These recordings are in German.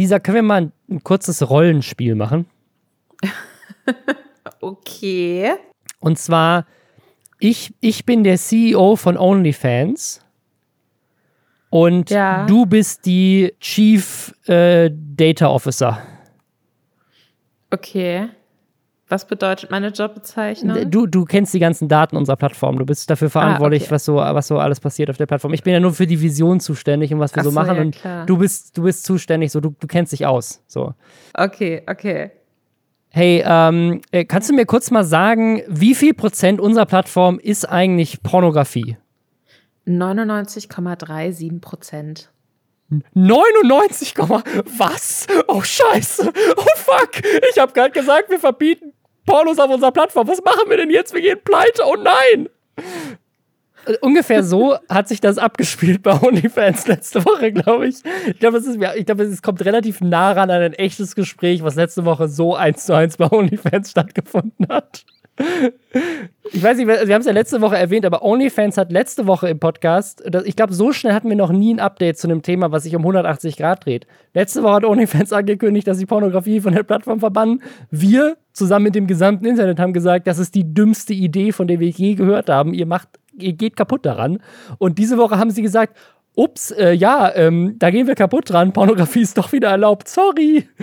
Lisa, können wir mal ein, ein kurzes Rollenspiel machen? okay. Und zwar, ich, ich bin der CEO von OnlyFans. Und Ja. du bist die Chief äh, Data Officer. Okay. Was bedeutet meine Jobbezeichnung? Du, du kennst die ganzen Daten unserer Plattform. Du bist dafür verantwortlich, Ah, okay. was, so, was so alles passiert auf der Plattform. Ich bin ja nur für die Vision zuständig und was wir Ach so machen. ja, und klar. du bist, du bist zuständig, so du, du kennst dich aus. So. Okay, okay. Hey, ähm, äh, kannst du mir kurz mal sagen, wie viel Prozent unserer Plattform ist eigentlich Pornografie? 99,37 Prozent. 99, was? Oh Scheiße. Oh fuck. Ich habe gerade gesagt, wir verbieten Pornos auf unserer Plattform. Was machen wir denn jetzt? Wir gehen pleite. Oh nein. Äh, Ungefähr so hat sich das abgespielt bei OnlyFans letzte Woche, glaube ich. Ich glaube, es, glaube, es kommt relativ nah ran an ein echtes Gespräch, was letzte Woche so eins zu eins bei OnlyFans stattgefunden hat. Ich weiß nicht, wir haben es ja letzte Woche erwähnt, aber OnlyFans hat letzte Woche im Podcast, das- ich glaube, so schnell hatten wir noch nie ein Update zu einem Thema, was sich um 180 Grad dreht. Letzte Woche hat OnlyFans angekündigt, dass sie Pornografie von der Plattform verbannen. Wir zusammen mit dem gesamten Internet haben gesagt, das ist die dümmste Idee, von der wir je gehört haben. Ihr macht, ihr geht kaputt daran. Und diese Woche haben sie gesagt, ups, äh, ja, ähm, da gehen wir kaputt dran. Pornografie ist doch wieder erlaubt. Sorry.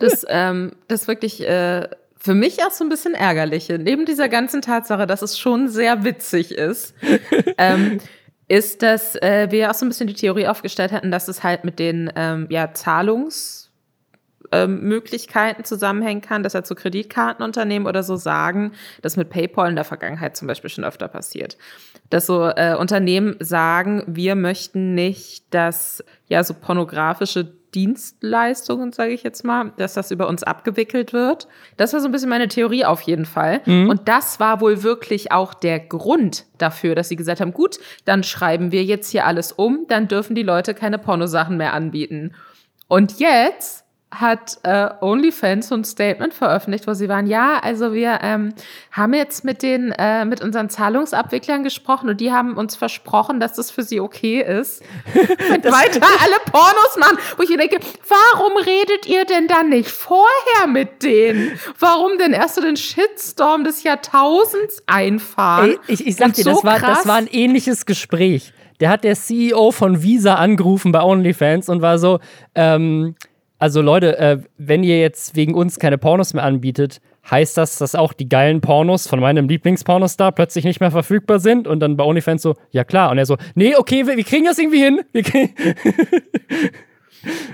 Das, ähm, das wirklich äh, für mich auch so ein bisschen ärgerliche. Neben dieser ganzen Tatsache, dass es schon sehr witzig ist, ähm, ist, dass äh, wir auch so ein bisschen die Theorie aufgestellt hatten, dass es halt mit den ähm, ja, Zahlungs- ähm, zusammenhängen kann, dass er zu Kreditkartenunternehmen oder so sagen, das mit PayPal in der Vergangenheit zum Beispiel schon öfter passiert, dass so äh, Unternehmen sagen, wir möchten nicht, dass ja so pornografische Dienstleistungen, sage ich jetzt mal, dass das über uns abgewickelt wird. Das war so ein bisschen meine Theorie auf jeden Fall. Und das war wohl wirklich auch der Grund dafür, dass sie gesagt haben, gut, dann schreiben wir jetzt hier alles um, dann dürfen die Leute keine Pornosachen mehr anbieten. Und jetzt hat äh, OnlyFans so ein Statement veröffentlicht, wo sie waren, ja, also wir ähm, haben jetzt mit den äh, mit unseren Zahlungsabwicklern gesprochen und die haben uns versprochen, dass das für sie okay ist. Und weiter alle Pornos machen, wo ich mir denke, warum redet ihr denn dann nicht vorher mit denen? Warum denn erst so den Shitstorm des Jahrtausends einfahren? Ey, ich, ich sag Und dir, so das, war, das war ein ähnliches Gespräch. Der hat der CEO von Visa angerufen bei OnlyFans und war so, ähm, also Leute, äh, wenn ihr jetzt wegen uns keine Pornos mehr anbietet, heißt das, dass auch die geilen Pornos von meinem Lieblingspornostar plötzlich nicht mehr verfügbar sind? Und dann bei OnlyFans so, ja klar. Und er so, nee, okay, wir, wir kriegen das irgendwie hin.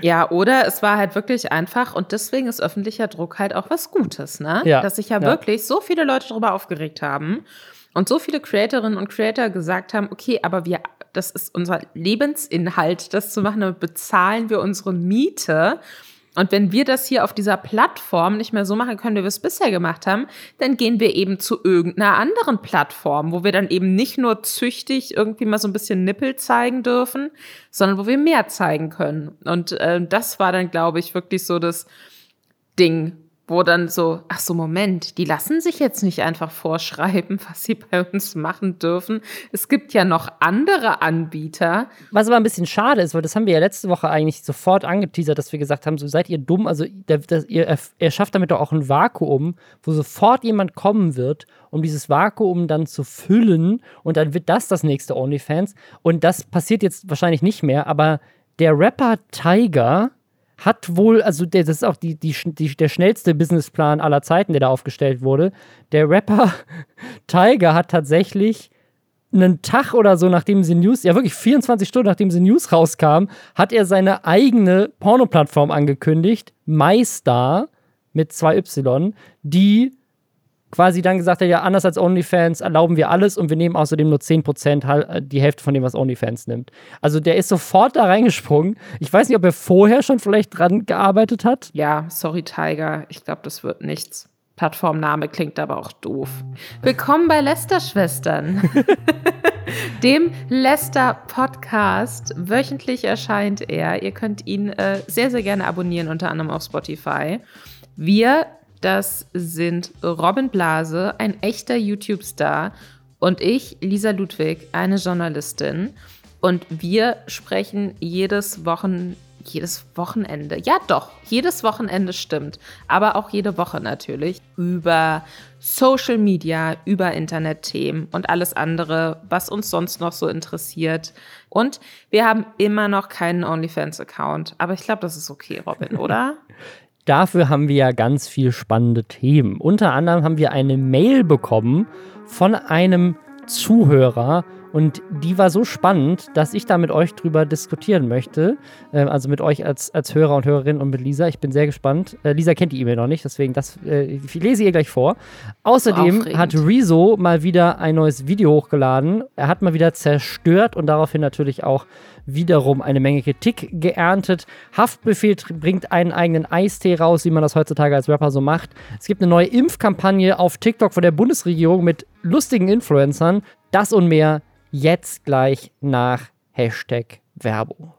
Ja, oder es war halt wirklich einfach und deswegen ist öffentlicher Druck halt auch was Gutes, ne? Ja, Dass sich ja, ja. wirklich so viele Leute darüber aufgeregt haben und so viele Creatorinnen und Creator gesagt haben, okay, aber wir, das ist unser Lebensinhalt, das zu machen, damit bezahlen wir unsere Miete. Und wenn wir das hier auf dieser Plattform nicht mehr so machen können, wie wir es bisher gemacht haben, dann gehen wir eben zu irgendeiner anderen Plattform, wo wir dann eben nicht nur züchtig irgendwie mal so ein bisschen Nippel zeigen dürfen, sondern wo wir mehr zeigen können. Und äh, das war dann, glaube ich, wirklich so das Ding, wo dann so, ach so, Moment, die lassen sich jetzt nicht einfach vorschreiben, was sie bei uns machen dürfen. Es gibt ja noch andere Anbieter. Was aber ein bisschen schade ist, weil das haben wir ja letzte Woche eigentlich sofort angeteasert, dass wir gesagt haben, so seid ihr dumm, also das, ihr erf- erschafft damit doch auch ein Vakuum, wo sofort jemand kommen wird, um dieses Vakuum dann zu füllen und dann wird das das nächste OnlyFans und das passiert jetzt wahrscheinlich nicht mehr, aber der Rapper Tiger hat wohl, also der, das ist auch die, die, die, der schnellste Businessplan aller Zeiten, der da aufgestellt wurde. Der Rapper Tiger hat tatsächlich einen Tag oder so, nachdem sie News, ja wirklich 24 Stunden nachdem sie News rauskam, hat er seine eigene Porno-Plattform angekündigt, MyStar mit 2Y, die quasi dann gesagt hat, ja, anders als OnlyFans erlauben wir alles und wir nehmen außerdem nur 10% halt, äh, die Hälfte von dem, was OnlyFans nimmt. Also der ist sofort da reingesprungen. Ich weiß nicht, ob er vorher schon vielleicht dran gearbeitet hat. Ja, sorry, Tiger. Ich glaube, das wird nichts. Plattformname klingt aber auch doof. Willkommen bei Lester-Schwestern, dem Lester-Podcast. Wöchentlich erscheint er. Ihr könnt ihn äh, sehr, sehr gerne abonnieren, unter anderem auf Spotify. Wir, das sind Robin Blase, ein echter YouTube-Star, und ich, Lisa Ludwig, eine Journalistin. Und wir sprechen jedes Wochen jedes Wochenende, ja doch, jedes Wochenende stimmt, aber auch jede Woche natürlich, über Social Media, über Internetthemen und alles andere, was uns sonst noch so interessiert. Und wir haben immer noch keinen OnlyFans-Account, aber ich glaube, das ist okay, Robin, oder? Dafür haben wir ja ganz viel spannende Themen. Unter anderem haben wir eine Mail bekommen von einem Zuhörer, und die war so spannend, dass ich da mit euch drüber diskutieren möchte. Äh, also mit euch als, als Hörer und Hörerin und mit Lisa. Ich bin sehr gespannt. Äh, Lisa kennt die E-Mail noch nicht, deswegen das äh, ich lese ihr gleich vor. Außerdem so hat Rezo mal wieder ein neues Video hochgeladen. Er hat mal wieder zerstört und daraufhin natürlich auch wiederum eine Menge Kritik geerntet. Haftbefehl bringt einen eigenen Eistee raus, wie man das heutzutage als Rapper so macht. Es gibt eine neue Impfkampagne auf TikTok von der Bundesregierung mit lustigen Influencern. Das und mehr jetzt gleich nach Hashtag Werbung.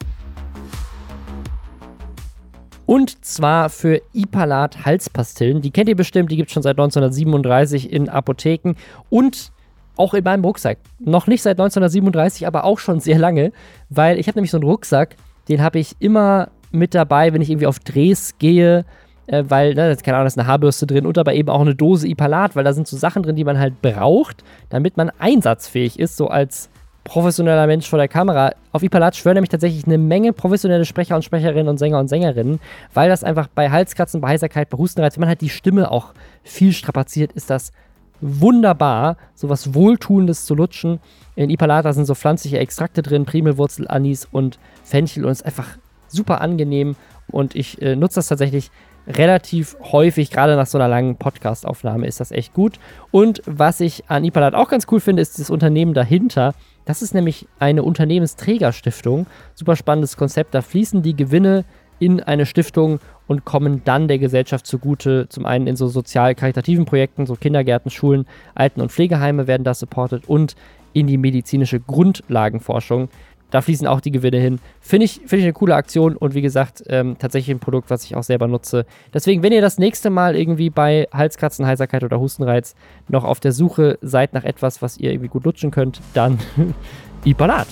Und zwar für Ipalat Halspastillen. Die kennt ihr bestimmt, die gibt es schon seit 1937 in Apotheken und auch in meinem Rucksack. Noch nicht seit 1937, aber auch schon sehr lange, weil ich habe nämlich so einen Rucksack, den habe ich immer mit dabei, wenn ich irgendwie auf Drehs gehe, äh, weil, ne, da keine Ahnung, da ist eine Haarbürste drin und aber eben auch eine Dose Ipalat, weil da sind so Sachen drin, die man halt braucht, damit man einsatzfähig ist, so als professioneller Mensch vor der Kamera. Auf Ipalat schwören nämlich tatsächlich eine Menge professionelle Sprecher und Sprecherinnen und Sänger und Sängerinnen, weil das einfach bei Halskratzen, bei Heiserkeit, bei Hustenreiz, wenn man halt die Stimme auch viel strapaziert, ist das wunderbar, sowas Wohltuendes zu lutschen. In Ipalata sind so pflanzliche Extrakte drin, Primelwurzel, Anis und Fenchel und es ist einfach super angenehm und ich äh, nutze das tatsächlich relativ häufig, gerade nach so einer langen Podcast-Aufnahme ist das echt gut. Und was ich an Ipalat auch ganz cool finde, ist das Unternehmen dahinter. Das ist nämlich eine Unternehmensträgerstiftung. Super spannendes Konzept. Da fließen die Gewinne in eine Stiftung und kommen dann der Gesellschaft zugute. Zum einen in so sozial-karitativen Projekten, so Kindergärten, Schulen, Alten- und Pflegeheime werden da supportet und in die medizinische Grundlagenforschung. Da fließen auch die Gewinne hin. Finde ich, find ich eine coole Aktion und wie gesagt, ähm, tatsächlich ein Produkt, was ich auch selber nutze. Deswegen, wenn ihr das nächste Mal irgendwie bei Halskratzen, Heiserkeit oder Hustenreiz noch auf der Suche seid nach etwas, was ihr irgendwie gut lutschen könnt, dann Ipalat.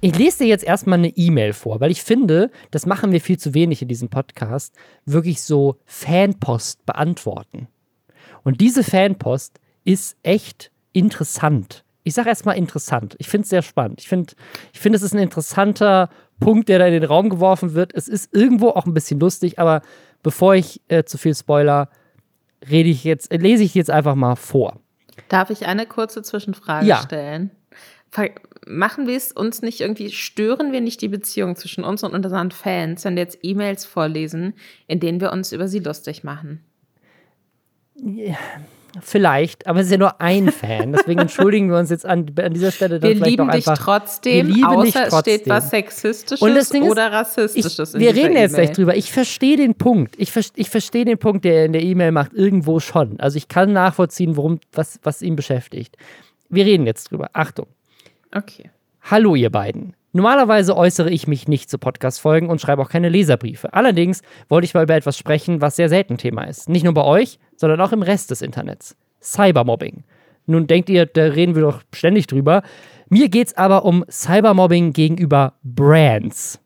Ich lese dir jetzt erstmal eine E-Mail vor, weil ich finde, das machen wir viel zu wenig in diesem Podcast, wirklich so Fanpost beantworten. Und diese Fanpost ist echt interessant ich sage erstmal interessant. Ich finde es sehr spannend. Ich finde, ich find, es ist ein interessanter Punkt, der da in den Raum geworfen wird. Es ist irgendwo auch ein bisschen lustig, aber bevor ich äh, zu viel Spoiler, rede ich jetzt, äh, lese ich jetzt einfach mal vor. Darf ich eine kurze Zwischenfrage ja. stellen? Machen wir es uns nicht irgendwie, stören wir nicht die Beziehung zwischen uns und unseren Fans, wenn wir jetzt E-Mails vorlesen, in denen wir uns über sie lustig machen? Ja Vielleicht, aber es ist ja nur ein Fan. Deswegen entschuldigen wir uns jetzt an, an dieser Stelle dann wir vielleicht lieben einfach. Dich trotzdem, wir lieben außer dich trotzdem. es steht was Sexistisches Und das Ding oder Rassistisches. Ich, wir reden jetzt gleich drüber. Ich verstehe den Punkt. Ich, ich verstehe den Punkt, der in der E-Mail macht, irgendwo schon. Also ich kann nachvollziehen, worum, was, was ihn beschäftigt. Wir reden jetzt drüber. Achtung. Okay. Hallo, ihr beiden. Normalerweise äußere ich mich nicht zu Podcast-Folgen und schreibe auch keine Leserbriefe. Allerdings wollte ich mal über etwas sprechen, was sehr selten Thema ist. Nicht nur bei euch, sondern auch im Rest des Internets. Cybermobbing. Nun denkt ihr, da reden wir doch ständig drüber. Mir geht es aber um Cybermobbing gegenüber Brands.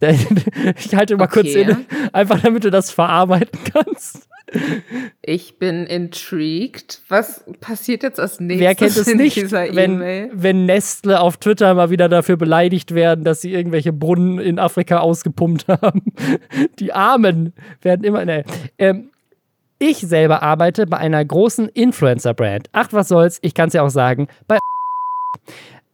Ich halte mal okay. kurz inne, einfach damit du das verarbeiten kannst. Ich bin intrigued. Was passiert jetzt als nächstes? Wer kennt es nicht, wenn, wenn Nestle auf Twitter mal wieder dafür beleidigt werden, dass sie irgendwelche Brunnen in Afrika ausgepumpt haben? Die Armen werden immer. Ne. Ähm, ich selber arbeite bei einer großen Influencer-Brand. Ach, was soll's, ich kann es ja auch sagen, bei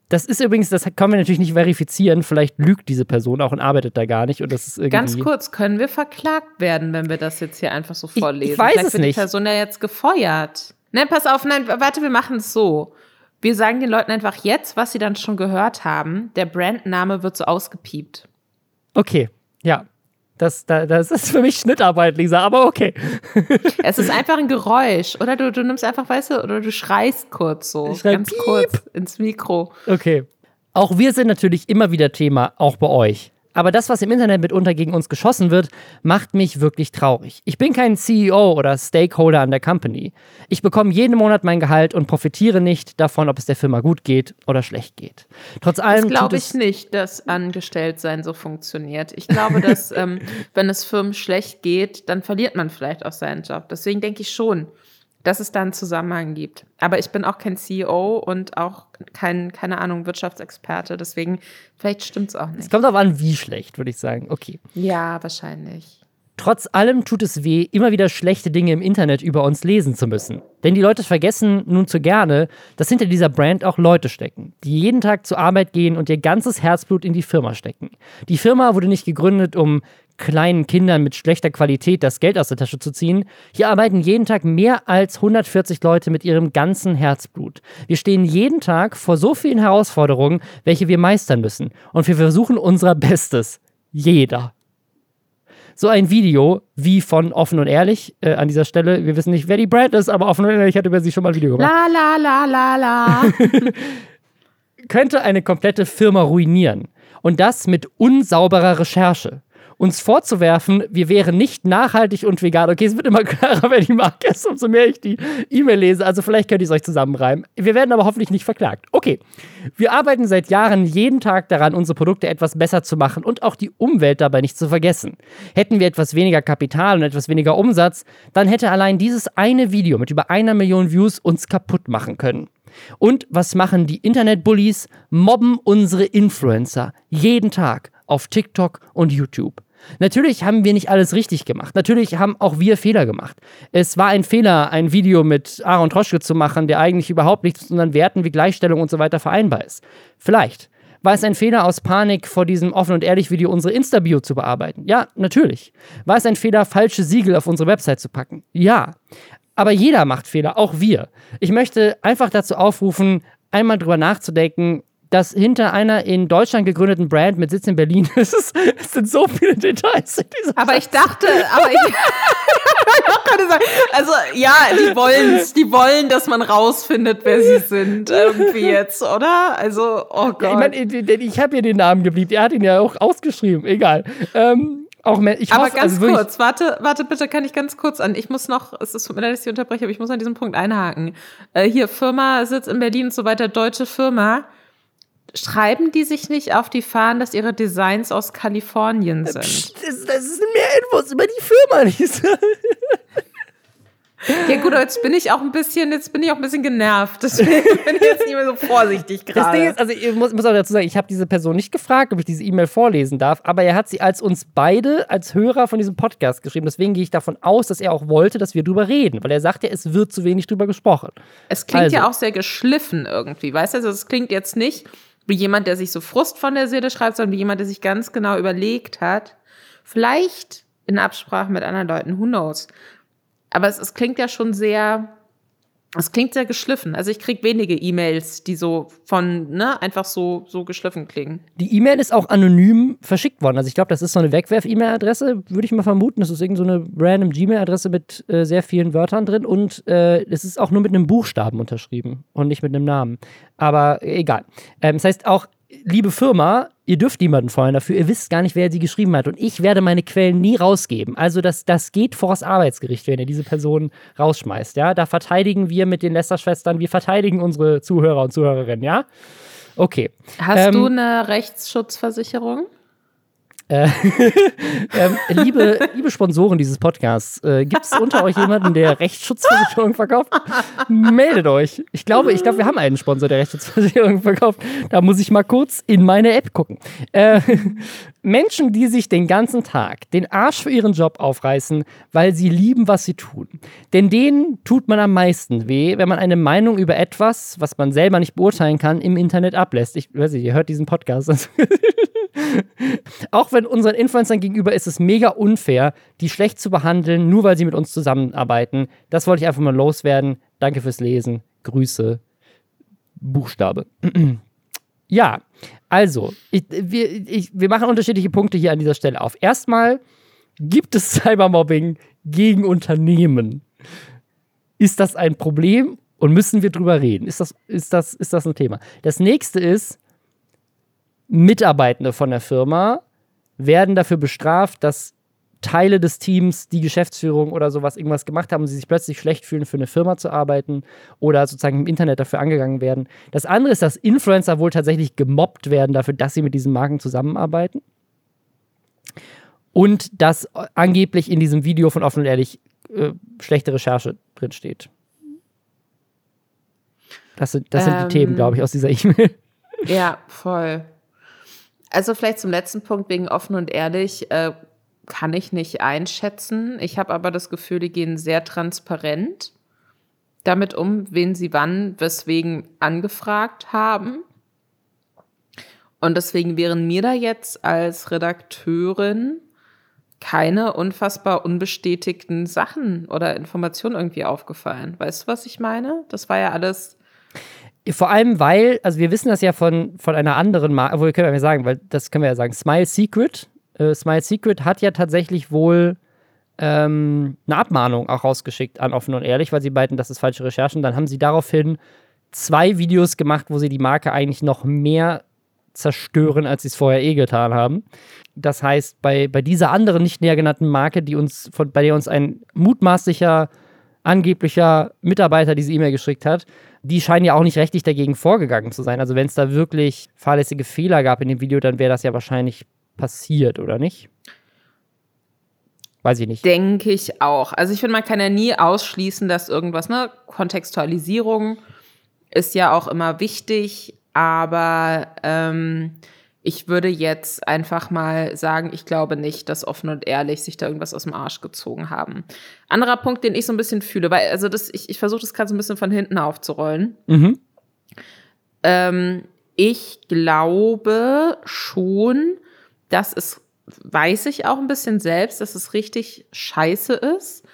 das ist übrigens, das können wir natürlich nicht verifizieren. Vielleicht lügt diese Person auch und arbeitet da gar nicht. Und das ist irgendwie Ganz kurz, können wir verklagt werden, wenn wir das jetzt hier einfach so vorlesen? Ich, ich weiß Vielleicht es wird nicht. die Person ja jetzt gefeuert. Nein, pass auf, nein, warte, wir machen es so. Wir sagen den Leuten einfach jetzt, was sie dann schon gehört haben. Der Brandname wird so ausgepiept. Okay, ja. Das, das ist für mich Schnittarbeit, Lisa, aber okay. Es ist einfach ein Geräusch. Oder du, du nimmst einfach, weißt du, oder du schreist kurz so. Ich ganz piep. kurz ins Mikro. Okay. Auch wir sind natürlich immer wieder Thema, auch bei euch. Aber das, was im Internet mitunter gegen uns geschossen wird, macht mich wirklich traurig. Ich bin kein CEO oder Stakeholder an der Company. Ich bekomme jeden Monat mein Gehalt und profitiere nicht davon, ob es der Firma gut geht oder schlecht geht. Trotz allem. Das glaube ich nicht, dass Angestelltsein so funktioniert. Ich glaube, dass, ähm, wenn es Firmen schlecht geht, dann verliert man vielleicht auch seinen Job. Deswegen denke ich schon, dass es da einen Zusammenhang gibt. Aber ich bin auch kein CEO und auch kein, keine Ahnung, Wirtschaftsexperte. Deswegen, vielleicht stimmt es auch nicht. Es kommt auch an, wie schlecht, würde ich sagen. Okay. Ja, wahrscheinlich. Trotz allem tut es weh, immer wieder schlechte Dinge im Internet über uns lesen zu müssen. Denn die Leute vergessen nun zu gerne, dass hinter dieser Brand auch Leute stecken, die jeden Tag zur Arbeit gehen und ihr ganzes Herzblut in die Firma stecken. Die Firma wurde nicht gegründet, um kleinen Kindern mit schlechter Qualität das Geld aus der Tasche zu ziehen. Hier arbeiten jeden Tag mehr als 140 Leute mit ihrem ganzen Herzblut. Wir stehen jeden Tag vor so vielen Herausforderungen, welche wir meistern müssen. Und wir versuchen unser Bestes. Jeder. So ein Video wie von Offen und Ehrlich äh, an dieser Stelle. Wir wissen nicht, wer die Brand ist, aber Offen und Ehrlich hat über sie schon mal ein Video gemacht. La la la la la. könnte eine komplette Firma ruinieren. Und das mit unsauberer Recherche uns vorzuwerfen, wir wären nicht nachhaltig und vegan. Okay, es wird immer klarer, wer die Marke ist, umso mehr ich die E-Mail lese. Also vielleicht könnt ihr es euch zusammenreimen. Wir werden aber hoffentlich nicht verklagt. Okay, wir arbeiten seit Jahren jeden Tag daran, unsere Produkte etwas besser zu machen und auch die Umwelt dabei nicht zu vergessen. Hätten wir etwas weniger Kapital und etwas weniger Umsatz, dann hätte allein dieses eine Video mit über einer Million Views uns kaputt machen können. Und was machen die Internetbullies? Mobben unsere Influencer jeden Tag auf TikTok und YouTube. Natürlich haben wir nicht alles richtig gemacht. Natürlich haben auch wir Fehler gemacht. Es war ein Fehler, ein Video mit Aaron Troschke zu machen, der eigentlich überhaupt nichts mit unseren Werten wie Gleichstellung und so weiter vereinbar ist. Vielleicht. War es ein Fehler aus Panik vor diesem offen und ehrlich Video unsere Insta-Bio zu bearbeiten? Ja, natürlich. War es ein Fehler, falsche Siegel auf unsere Website zu packen? Ja. Aber jeder macht Fehler, auch wir. Ich möchte einfach dazu aufrufen, einmal drüber nachzudenken, dass hinter einer in Deutschland gegründeten Brand mit Sitz in Berlin ist, es sind so viele Details in dieser Aber ich dachte, aber ich, also ja, die wollen die wollen, dass man rausfindet, wer sie sind irgendwie jetzt, oder? Also, oh Gott. Ja, ich meine, ich habe hier den Namen geblieben. Er hat ihn ja auch ausgeschrieben. Egal. Ähm, auch mehr, ich aber hoffe, ganz also kurz, warte, warte bitte, kann ich ganz kurz an. Ich muss noch, es ist tut mir leid, dass ich unterbreche, aber ich muss an diesem Punkt einhaken. Äh, hier Firma sitzt in Berlin und so weiter, deutsche Firma schreiben die sich nicht auf die Fahnen, dass ihre Designs aus Kalifornien sind? Psst, das, das sind mehr Infos über die Firma, Lisa. Ja gut, jetzt bin ich auch ein bisschen, jetzt bin ich auch ein bisschen genervt. Deswegen bin ich jetzt nicht mehr so vorsichtig gerade. Das Ding ist, also ich muss, muss auch dazu sagen, ich habe diese Person nicht gefragt, ob ich diese E-Mail vorlesen darf, aber er hat sie als uns beide, als Hörer von diesem Podcast geschrieben. Deswegen gehe ich davon aus, dass er auch wollte, dass wir drüber reden, weil er sagt ja, es wird zu wenig drüber gesprochen. Es klingt also. ja auch sehr geschliffen irgendwie, weißt du? Also es klingt jetzt nicht wie jemand, der sich so Frust von der Seele schreibt, sondern wie jemand, der sich ganz genau überlegt hat. Vielleicht in Absprache mit anderen Leuten, who knows. Aber es, es klingt ja schon sehr es klingt sehr geschliffen. Also ich kriege wenige E-Mails, die so von, ne, einfach so, so geschliffen klingen. Die E-Mail ist auch anonym verschickt worden. Also ich glaube, das ist so eine Wegwerf-E-Mail-Adresse, würde ich mal vermuten. Das ist irgend so eine random Gmail-Adresse mit äh, sehr vielen Wörtern drin und äh, es ist auch nur mit einem Buchstaben unterschrieben und nicht mit einem Namen. Aber egal. Ähm, das heißt auch, liebe Firma, ihr dürft niemanden feuern dafür, ihr wisst gar nicht, wer sie geschrieben hat. Und ich werde meine Quellen nie rausgeben. Also das, das geht vor das Arbeitsgericht, wenn ihr diese Person rausschmeißt. Ja, da verteidigen wir mit den Lester-Schwestern, wir verteidigen unsere Zuhörer und Zuhörerinnen, ja? Okay. Hast ähm, du eine Rechtsschutzversicherung? Äh, ähm, liebe, liebe Sponsoren dieses Podcasts, äh, gibt es unter euch jemanden, der Rechtsschutzversicherung verkauft? Meldet euch. Ich glaube, ich glaube, wir haben einen Sponsor, der Rechtsschutzversicherung verkauft. Da muss ich mal kurz in meine App gucken. Äh, Menschen, die sich den ganzen Tag den Arsch für ihren Job aufreißen, weil sie lieben, was sie tun. Denn denen tut man am meisten weh, wenn man eine Meinung über etwas, was man selber nicht beurteilen kann, im Internet ablässt. Ich weiß nicht, ihr hört diesen Podcast. Auch wenn unseren Influencern gegenüber ist es mega unfair, die schlecht zu behandeln, nur weil sie mit uns zusammenarbeiten. Das wollte ich einfach mal loswerden. Danke fürs Lesen. Grüße. Buchstabe. ja, also, ich, wir, ich, wir machen unterschiedliche Punkte hier an dieser Stelle auf. Erstmal gibt es Cybermobbing gegen Unternehmen. Ist das ein Problem und müssen wir drüber reden? Ist das, ist das, ist das ein Thema? Das nächste ist, Mitarbeitende von der Firma werden dafür bestraft, dass Teile des Teams, die Geschäftsführung oder sowas irgendwas gemacht haben und sie sich plötzlich schlecht fühlen, für eine Firma zu arbeiten oder sozusagen im Internet dafür angegangen werden. Das andere ist, dass Influencer wohl tatsächlich gemobbt werden dafür, dass sie mit diesen Marken zusammenarbeiten. Und dass angeblich in diesem Video von Offen und Ehrlich äh, schlechte Recherche drinsteht. Das sind, das sind ähm, die Themen, glaube ich, aus dieser E-Mail. Ja, voll. Also vielleicht zum letzten Punkt wegen offen und ehrlich. Äh, kann ich nicht einschätzen. Ich habe aber das Gefühl, die gehen sehr transparent damit um, wen sie wann, weswegen angefragt haben. Und deswegen wären mir da jetzt als Redakteurin keine unfassbar unbestätigten Sachen oder Informationen irgendwie aufgefallen. Weißt du, was ich meine? Das war ja alles. Vor allem, weil, also wir wissen das ja von, von einer anderen Marke, obwohl können wir ja sagen, weil das können wir ja sagen, Smile Secret äh, Smile Secret hat ja tatsächlich wohl ähm, eine Abmahnung auch rausgeschickt an Offen und Ehrlich, weil sie beiden, das ist falsche Recherchen. Dann haben sie daraufhin zwei Videos gemacht, wo sie die Marke eigentlich noch mehr zerstören, als sie es vorher eh getan haben. Das heißt, bei, bei dieser anderen nicht näher genannten Marke, die uns von, bei der uns ein mutmaßlicher, angeblicher Mitarbeiter diese E-Mail geschickt hat, die scheinen ja auch nicht rechtlich dagegen vorgegangen zu sein. Also wenn es da wirklich fahrlässige Fehler gab in dem Video, dann wäre das ja wahrscheinlich passiert, oder nicht? Weiß ich nicht. Denke ich auch. Also ich finde, man kann ja nie ausschließen, dass irgendwas, ne, Kontextualisierung ist ja auch immer wichtig, aber ähm, ich würde jetzt einfach mal sagen, ich glaube nicht, dass offen und ehrlich sich da irgendwas aus dem Arsch gezogen haben. Anderer Punkt, den ich so ein bisschen fühle, weil, also das, ich, ich versuche das gerade so ein bisschen von hinten aufzurollen. Mhm. Ähm, ich glaube schon, das ist, weiß ich auch ein bisschen selbst, dass es richtig scheiße ist,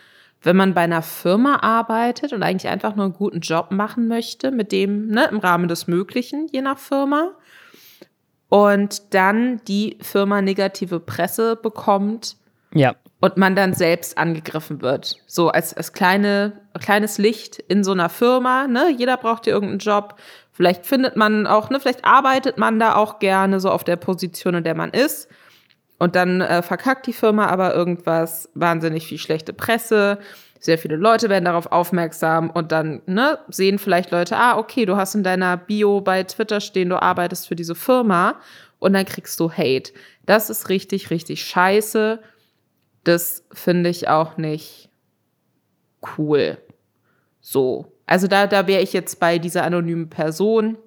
wenn man bei einer Firma arbeitet und eigentlich einfach nur einen guten Job machen möchte, mit dem, ne, im Rahmen des Möglichen, je nach Firma. Und dann die Firma negative Presse bekommt. Ja. Und man dann selbst angegriffen wird. So als, als kleine, kleines Licht in so einer Firma, ne? Jeder braucht ja irgendeinen Job. Vielleicht findet man auch, ne, vielleicht arbeitet man da auch gerne so auf der Position, in der man ist. Und dann äh, verkackt die Firma aber irgendwas, wahnsinnig viel schlechte Presse, sehr viele Leute werden darauf aufmerksam und dann ne, sehen vielleicht Leute, ah, okay, du hast in deiner Bio bei Twitter stehen, du arbeitest für diese Firma und dann kriegst du Hate. Das ist richtig, richtig scheiße. Das finde ich auch nicht cool. So. Also da, da wäre ich jetzt bei dieser anonymen Person,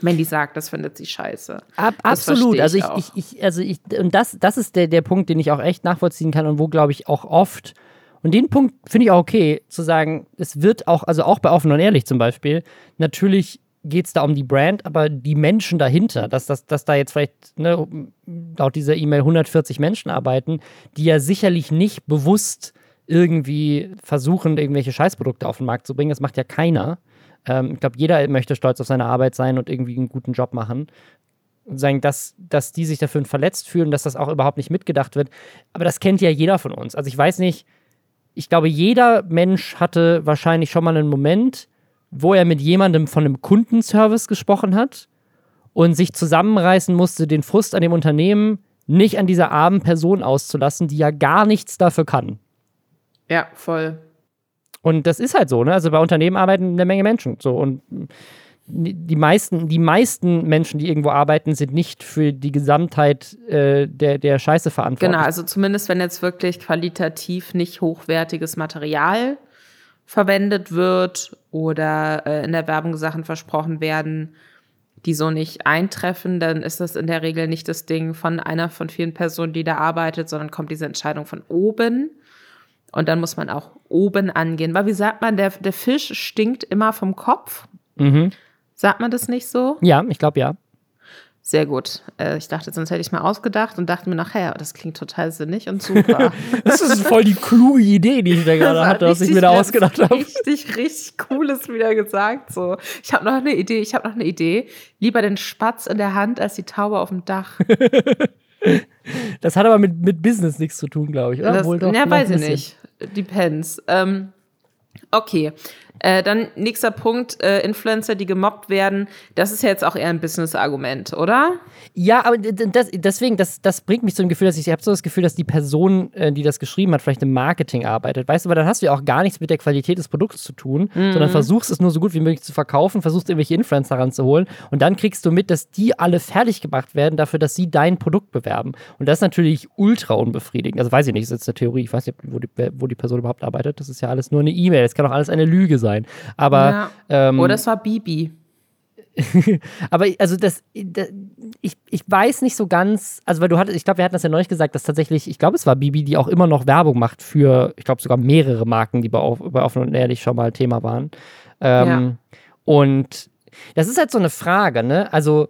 wenn die sagt, das findet sie scheiße. Ab, absolut. Also ich, ich, ich, also ich, und das, das ist der, der Punkt, den ich auch echt nachvollziehen kann und wo, glaube ich, auch oft, und den Punkt finde ich auch okay, zu sagen, es wird auch, also auch bei Offen und Ehrlich zum Beispiel, natürlich geht es da um die Brand, aber die Menschen dahinter, dass, dass, dass da jetzt vielleicht ne, laut dieser E-Mail 140 Menschen arbeiten, die ja sicherlich nicht bewusst irgendwie versuchen, irgendwelche Scheißprodukte auf den Markt zu bringen. Das macht ja keiner. Ähm, ich glaube, jeder möchte stolz auf seine Arbeit sein und irgendwie einen guten Job machen. Und sagen, dass, dass die sich dafür verletzt fühlen, dass das auch überhaupt nicht mitgedacht wird. Aber das kennt ja jeder von uns. Also ich weiß nicht, ich glaube, jeder Mensch hatte wahrscheinlich schon mal einen Moment, wo er mit jemandem von einem Kundenservice gesprochen hat und sich zusammenreißen musste, den Frust an dem Unternehmen nicht an dieser armen Person auszulassen, die ja gar nichts dafür kann. Ja, voll. Und das ist halt so, ne? Also bei Unternehmen arbeiten eine Menge Menschen. So und die meisten, die meisten Menschen, die irgendwo arbeiten, sind nicht für die Gesamtheit äh, der, der Scheiße verantwortlich. Genau, also zumindest wenn jetzt wirklich qualitativ nicht hochwertiges Material verwendet wird oder äh, in der Werbung Sachen versprochen werden, die so nicht eintreffen, dann ist das in der Regel nicht das Ding von einer von vielen Personen, die da arbeitet, sondern kommt diese Entscheidung von oben. Und dann muss man auch oben angehen. Weil wie sagt man, der, der Fisch stinkt immer vom Kopf. Mhm. Sagt man das nicht so? Ja, ich glaube ja. Sehr gut. Äh, ich dachte, sonst hätte ich mal ausgedacht und dachte mir nachher, das klingt total sinnig und super. das ist voll die kluge Idee, die ich da gerade hatte, was ich mir da ausgedacht habe. Richtig, richtig cooles wieder gesagt. So, ich habe noch eine Idee. Ich habe noch eine Idee. Lieber den Spatz in der Hand als die Taube auf dem Dach. das hat aber mit, mit Business nichts zu tun, glaube ich. Oder? Das, Wohl doch, ja, weiß ich nicht. Depends. Ähm, okay. Äh, dann nächster Punkt, äh, Influencer, die gemobbt werden. Das ist ja jetzt auch eher ein Business-Argument, oder? Ja, aber das, deswegen, das, das bringt mich zu dem Gefühl, dass ich, ich habe so das Gefühl, dass die Person, äh, die das geschrieben hat, vielleicht im Marketing arbeitet. Weißt du, weil dann hast du ja auch gar nichts mit der Qualität des Produkts zu tun, mhm. sondern versuchst es nur so gut wie möglich zu verkaufen, versuchst irgendwelche Influencer ranzuholen und dann kriegst du mit, dass die alle fertig gemacht werden dafür, dass sie dein Produkt bewerben. Und das ist natürlich ultra unbefriedigend. Also weiß ich nicht, das ist jetzt eine Theorie. Ich weiß nicht, wo die, wo die Person überhaupt arbeitet. Das ist ja alles nur eine E-Mail. Es kann auch alles eine Lüge sein. Aber. Ja. Ähm, Oder es war Bibi. aber also das, das, ich, ich weiß nicht so ganz, also weil du hattest, ich glaube, wir hatten das ja neulich gesagt, dass tatsächlich, ich glaube, es war Bibi, die auch immer noch Werbung macht für, ich glaube, sogar mehrere Marken, die bei, bei Offen und Ehrlich schon mal Thema waren. Ähm, ja. Und das ist halt so eine Frage, ne? Also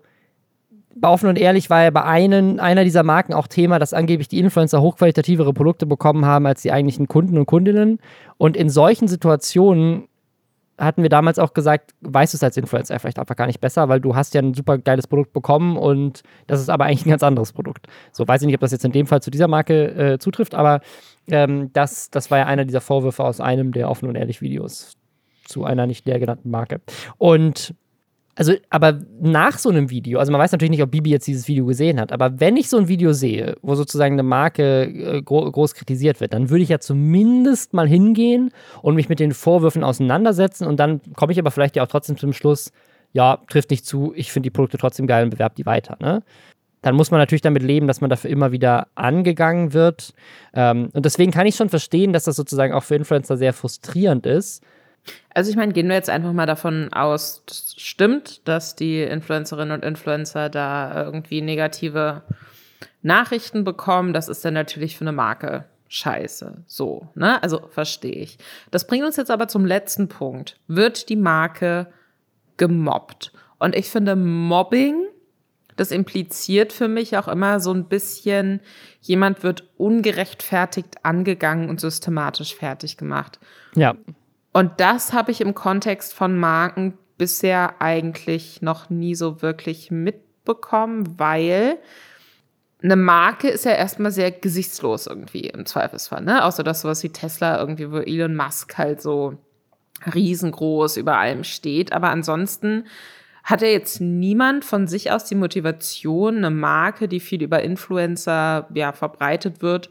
bei Offen und Ehrlich war ja bei einen, einer dieser Marken auch Thema, dass angeblich die Influencer hochqualitativere Produkte bekommen haben als die eigentlichen Kunden und Kundinnen. Und in solchen Situationen hatten wir damals auch gesagt, weißt du es als Influencer vielleicht einfach gar nicht besser, weil du hast ja ein super geiles Produkt bekommen und das ist aber eigentlich ein ganz anderes Produkt. So weiß ich nicht, ob das jetzt in dem Fall zu dieser Marke äh, zutrifft, aber ähm, das, das war ja einer dieser Vorwürfe aus einem der offen und ehrlich Videos zu einer nicht näher genannten Marke. Und also, aber nach so einem Video, also man weiß natürlich nicht, ob Bibi jetzt dieses Video gesehen hat, aber wenn ich so ein Video sehe, wo sozusagen eine Marke äh, gro groß kritisiert wird, dann würde ich ja zumindest mal hingehen und mich mit den Vorwürfen auseinandersetzen und dann komme ich aber vielleicht ja auch trotzdem zum Schluss, ja, trifft nicht zu, ich finde die Produkte trotzdem geil und bewerbe die weiter, ne? Dann muss man natürlich damit leben, dass man dafür immer wieder angegangen wird. Ähm, und deswegen kann ich schon verstehen, dass das sozusagen auch für Influencer sehr frustrierend ist, also ich meine, gehen wir jetzt einfach mal davon aus, das stimmt, dass die Influencerinnen und Influencer da irgendwie negative Nachrichten bekommen. Das ist dann natürlich für eine Marke scheiße. So, ne? Also verstehe ich. Das bringt uns jetzt aber zum letzten Punkt. Wird die Marke gemobbt? Und ich finde, Mobbing, das impliziert für mich auch immer so ein bisschen, jemand wird ungerechtfertigt angegangen und systematisch fertig gemacht. Ja. Und das habe ich im Kontext von Marken bisher eigentlich noch nie so wirklich mitbekommen, weil eine Marke ist ja erstmal sehr gesichtslos irgendwie im Zweifelsfall, ne? Außer dass sowas wie Tesla irgendwie, wo Elon Musk halt so riesengroß über allem steht. Aber ansonsten hat ja jetzt niemand von sich aus die Motivation, eine Marke, die viel über Influencer ja, verbreitet wird,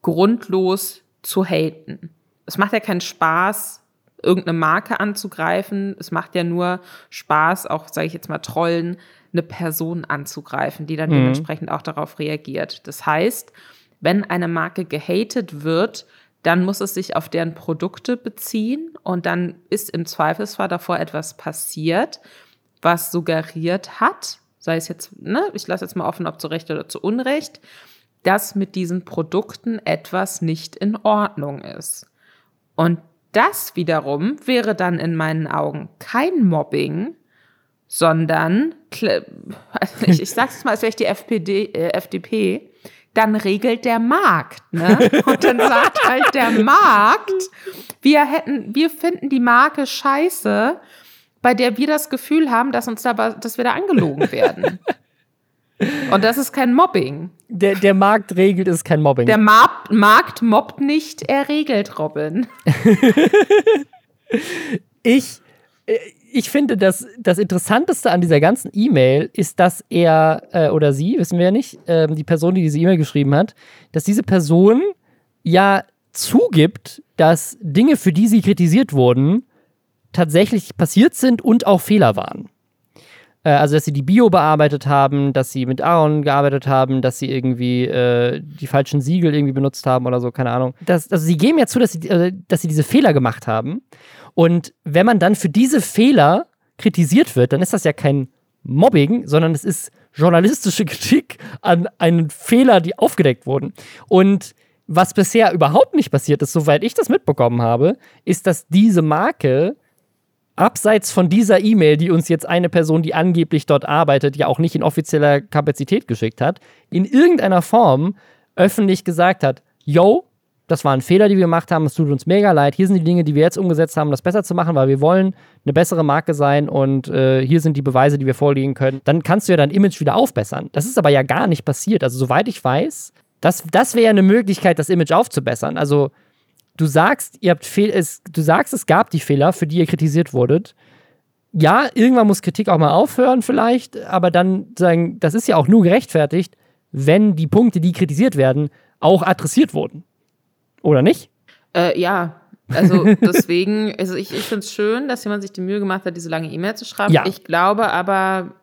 grundlos zu haten. Es macht ja keinen Spaß, irgendeine Marke anzugreifen. Es macht ja nur Spaß, auch sage ich jetzt mal Trollen, eine Person anzugreifen, die dann mhm. dementsprechend auch darauf reagiert. Das heißt, wenn eine Marke gehatet wird, dann muss es sich auf deren Produkte beziehen und dann ist im Zweifelsfall davor etwas passiert, was suggeriert hat, sei es jetzt, ne, ich lasse jetzt mal offen, ob zu Recht oder zu Unrecht, dass mit diesen Produkten etwas nicht in Ordnung ist. Und das wiederum wäre dann in meinen Augen kein Mobbing, sondern, ich, ich sag's mal, als wäre ich die FPD, äh, FDP, dann regelt der Markt, ne? Und dann sagt halt der Markt, wir hätten, wir finden die Marke scheiße, bei der wir das Gefühl haben, dass uns da, dass wir da angelogen werden. Und das ist kein Mobbing. Der, der Markt regelt, ist kein Mobbing. Der Mar Markt mobbt nicht, er regelt, Robin. ich, äh, ich finde, dass das Interessanteste an dieser ganzen E-Mail ist, dass er äh, oder sie, wissen wir ja nicht, äh, die Person, die diese E-Mail geschrieben hat, dass diese Person ja zugibt, dass Dinge, für die sie kritisiert wurden, tatsächlich passiert sind und auch Fehler waren. Äh, also, dass sie die Bio bearbeitet haben, dass sie mit Aaron gearbeitet haben, dass sie irgendwie äh, die falschen Siegel irgendwie benutzt haben oder so, keine Ahnung. Das, also, sie geben ja zu, dass sie, äh, dass sie diese Fehler gemacht haben. Und wenn man dann für diese Fehler kritisiert wird, dann ist das ja kein Mobbing, sondern es ist journalistische Kritik an einen Fehler, die aufgedeckt wurden. Und was bisher überhaupt nicht passiert ist, soweit ich das mitbekommen habe, ist, dass diese Marke abseits von dieser E-Mail, die uns jetzt eine Person, die angeblich dort arbeitet, ja auch nicht in offizieller Kapazität geschickt hat, in irgendeiner Form öffentlich gesagt hat, yo, das war ein Fehler, die wir gemacht haben, es tut uns mega leid, hier sind die Dinge, die wir jetzt umgesetzt haben, das besser zu machen, weil wir wollen eine bessere Marke sein und äh, hier sind die Beweise, die wir vorlegen können, dann kannst du ja dein Image wieder aufbessern. Das ist aber ja gar nicht passiert. Also soweit ich weiß, das, das wäre eine Möglichkeit, das Image aufzubessern. Also du sagst, ihr habt Fehl es, du sagst, es gab die Fehler, für die ihr kritisiert wurdet. Ja, irgendwann muss Kritik auch mal aufhören, vielleicht, aber dann sagen, das ist ja auch nur gerechtfertigt, wenn die Punkte, die kritisiert werden, auch adressiert wurden. Oder nicht? Äh, ja, also deswegen, also ich, ich finde es schön, dass jemand sich die Mühe gemacht hat, diese lange E-Mail zu schreiben. Ja. Ich glaube aber,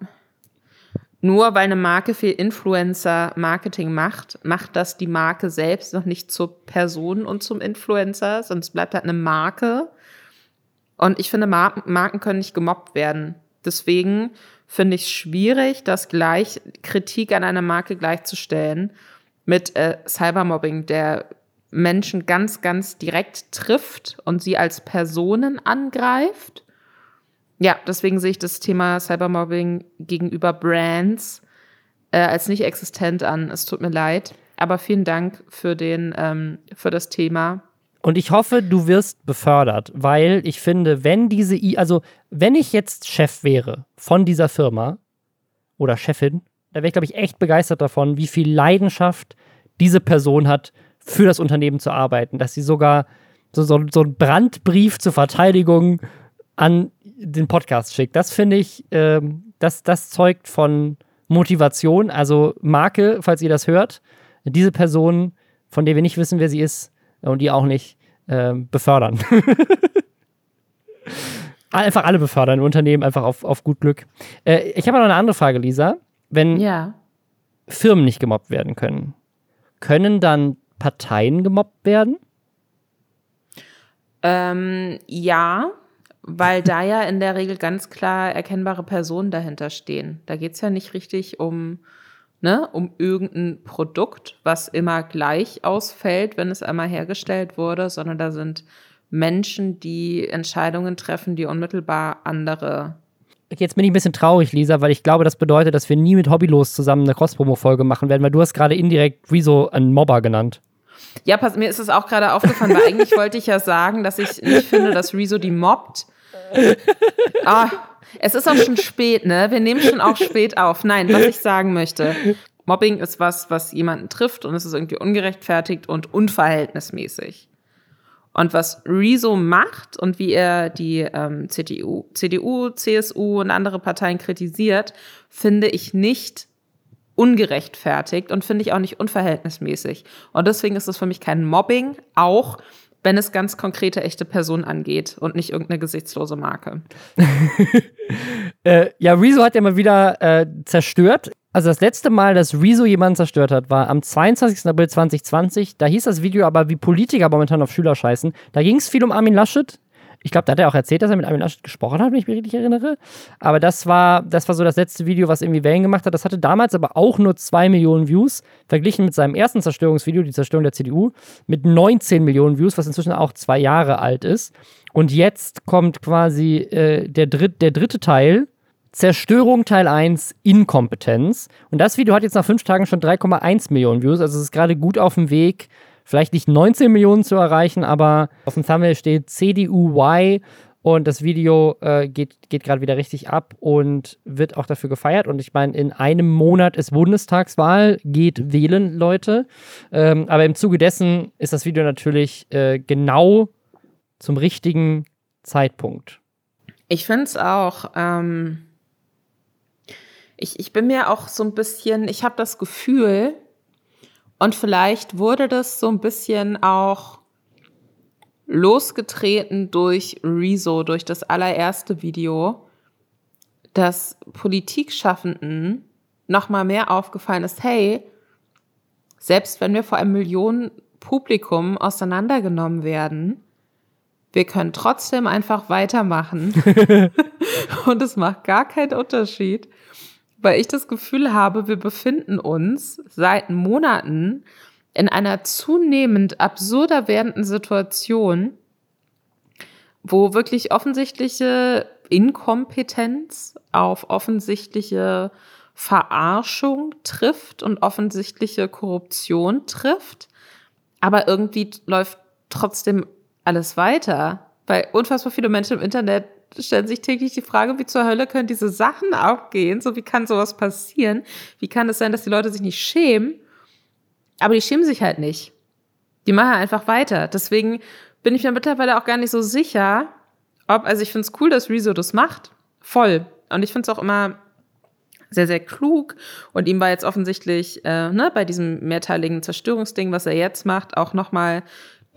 nur weil eine Marke viel Influencer-Marketing macht, macht das die Marke selbst noch nicht zur Person und zum Influencer, sonst bleibt halt eine Marke. Und ich finde, Marken, können nicht gemobbt werden. Deswegen finde ich schwierig, das gleich Kritik an einer Marke gleichzustellen mit äh, Cybermobbing, der Menschen ganz, ganz direkt trifft und sie als Personen angreift. Ja, deswegen sehe ich das Thema Cybermobbing gegenüber Brands äh, als nicht existent an. Es tut mir leid. Aber vielen Dank für, den, ähm, für das Thema. Und ich hoffe, du wirst befördert, weil ich finde, wenn diese, I also wenn ich jetzt Chef wäre von dieser Firma oder Chefin, da wäre ich, glaube ich, echt begeistert davon, wie viel Leidenschaft diese Person hat, für das Unternehmen zu arbeiten, dass sie sogar so, so, so einen Brandbrief zur Verteidigung an den Podcast schickt. Das finde ich, ähm, das, das zeugt von Motivation. Also Marke, falls ihr das hört, diese Person, von der wir nicht wissen, wer sie ist und die auch nicht, ähm, befördern. einfach alle befördern, Unternehmen einfach auf, auf gut Glück. Äh, ich habe noch eine andere Frage, Lisa. Wenn Ja. Firmen nicht gemobbt werden können, können dann Parteien gemobbt werden? Ähm, ja, weil da ja in der Regel ganz klar erkennbare Personen dahinter stehen. Da geht es ja nicht richtig um, ne, um irgendein Produkt, was immer gleich ausfällt, wenn es einmal hergestellt wurde, sondern da sind Menschen, die Entscheidungen treffen, die unmittelbar andere. Jetzt bin ich ein bisschen traurig, Lisa, weil ich glaube, das bedeutet, dass wir nie mit Hobbylos zusammen eine Cross-Promo-Folge machen werden, weil du hast gerade indirekt Rezo einen Mobber genannt. Ja, pass, mir ist es auch gerade aufgefallen, weil eigentlich wollte ich ja sagen, dass ich nicht finde, dass Rezo die mobbt. Ah, es ist auch schon spät, ne? Wir nehmen schon auch spät auf. Nein, was ich sagen möchte. Mobbing ist was, was jemanden trifft und es ist irgendwie ungerechtfertigt und unverhältnismäßig. Und was Rezo macht und wie er die ähm, CDU, CDU, CSU und andere Parteien kritisiert, finde ich nicht ungerechtfertigt und finde ich auch nicht unverhältnismäßig. Und deswegen ist es für mich kein Mobbing, auch wenn es ganz konkrete, echte Personen angeht und nicht irgendeine gesichtslose Marke. Äh, ja, Rezo hat ja mal wieder äh, zerstört. Also das letzte Mal, dass Rezo jemanden zerstört hat, war am 22. April 2020. Da hieß das Video aber, wie Politiker momentan auf Schüler scheißen. Da ging es viel um Armin Laschet. Ich glaube, da hat er auch erzählt, dass er mit Armin Laschet gesprochen hat, wenn ich mich richtig erinnere. Aber das war, das war so das letzte Video, was irgendwie Wellen gemacht hat. Das hatte damals aber auch nur 2 Millionen Views, verglichen mit seinem ersten Zerstörungsvideo, die Zerstörung der CDU, mit 19 Millionen Views, was inzwischen auch zwei Jahre alt ist. Und jetzt kommt quasi äh, der, dritt, der dritte Teil, Zerstörung Teil 1, Inkompetenz. Und das Video hat jetzt nach fünf Tagen schon 3,1 Millionen Views. Also es ist gerade gut auf dem Weg, vielleicht nicht 19 Millionen zu erreichen, aber auf dem Thumbnail steht CDUY und das Video äh, geht, geht gerade wieder richtig ab und wird auch dafür gefeiert. Und ich meine, in einem Monat ist Bundestagswahl, geht wählen, Leute. Ähm, aber im Zuge dessen ist das Video natürlich äh, genau zum richtigen Zeitpunkt. Ich finde es auch, ähm, ich, ich bin mir auch so ein bisschen, ich habe das Gefühl, und vielleicht wurde das so ein bisschen auch losgetreten durch Rezo, durch das allererste Video, dass Politikschaffenden noch mal mehr aufgefallen ist, hey, selbst wenn wir vor einem Millionen Publikum auseinandergenommen werden, wir können trotzdem einfach weitermachen. Und es macht gar keinen Unterschied, weil ich das Gefühl habe, wir befinden uns seit Monaten in einer zunehmend absurder werdenden Situation, wo wirklich offensichtliche Inkompetenz auf offensichtliche Verarschung trifft und offensichtliche Korruption trifft. Aber irgendwie läuft trotzdem alles weiter. Weil unfassbar viele Menschen im Internet stellen sich täglich die Frage, wie zur Hölle können diese Sachen abgehen? So, wie kann sowas passieren? Wie kann es sein, dass die Leute sich nicht schämen? Aber die schämen sich halt nicht. Die machen einfach weiter. Deswegen bin ich mir mittlerweile auch gar nicht so sicher, ob, also ich finde es cool, dass Rezo das macht. Voll. Und ich finde es auch immer sehr, sehr klug. Und ihm war jetzt offensichtlich äh, ne, bei diesem mehrteiligen Zerstörungsding, was er jetzt macht, auch nochmal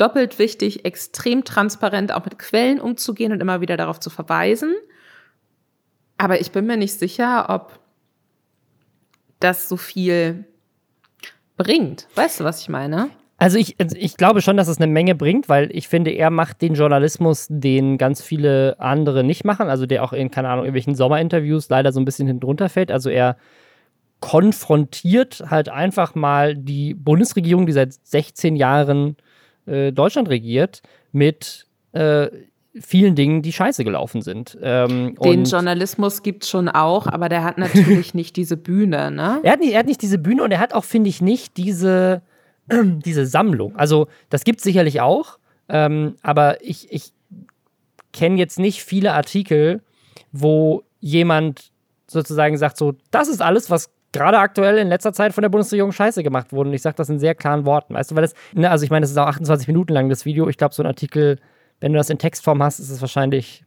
doppelt wichtig, extrem transparent auch mit Quellen umzugehen und immer wieder darauf zu verweisen. Aber ich bin mir nicht sicher, ob das so viel bringt. Weißt du, was ich meine? Also ich, also ich glaube schon, dass es eine Menge bringt, weil ich finde, er macht den Journalismus, den ganz viele andere nicht machen, also der auch in, keine Ahnung, irgendwelchen Sommerinterviews leider so ein bisschen hinten fällt. Also er konfrontiert halt einfach mal die Bundesregierung, die seit 16 Jahren äh, Deutschland regiert, mit äh, vielen Dingen, die scheiße gelaufen sind. Ähm, Den Journalismus gibt es schon auch, aber der hat natürlich nicht diese Bühne, ne? Er hat, nicht, er hat nicht diese Bühne und er hat auch, finde ich, nicht diese diese Sammlung. Also, das gibt es sicherlich auch, ähm, aber ich, ich kenne jetzt nicht viele Artikel, wo jemand sozusagen sagt, so, das ist alles, was gerade aktuell in letzter Zeit von der Bundesregierung scheiße gemacht wurde. Und ich sage das in sehr klaren Worten. Weißt du, weil das, ne, also ich meine, das ist auch 28 Minuten lang, das Video. Ich glaube, so ein Artikel, wenn du das in Textform hast, ist es wahrscheinlich,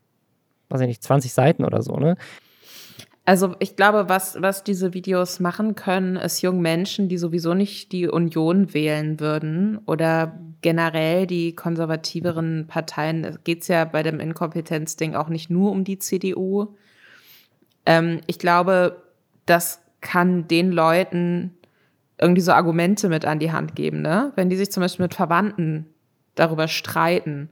weiß ich nicht, 20 Seiten oder so, ne? Also ich glaube, was, was diese Videos machen können, ist jungen Menschen, die sowieso nicht die Union wählen würden oder generell die konservativeren Parteien, geht es ja bei dem Inkompetenzding auch nicht nur um die CDU. Ähm, ich glaube, das kann den Leuten irgendwie so Argumente mit an die Hand geben, ne? Wenn die sich zum Beispiel mit Verwandten darüber streiten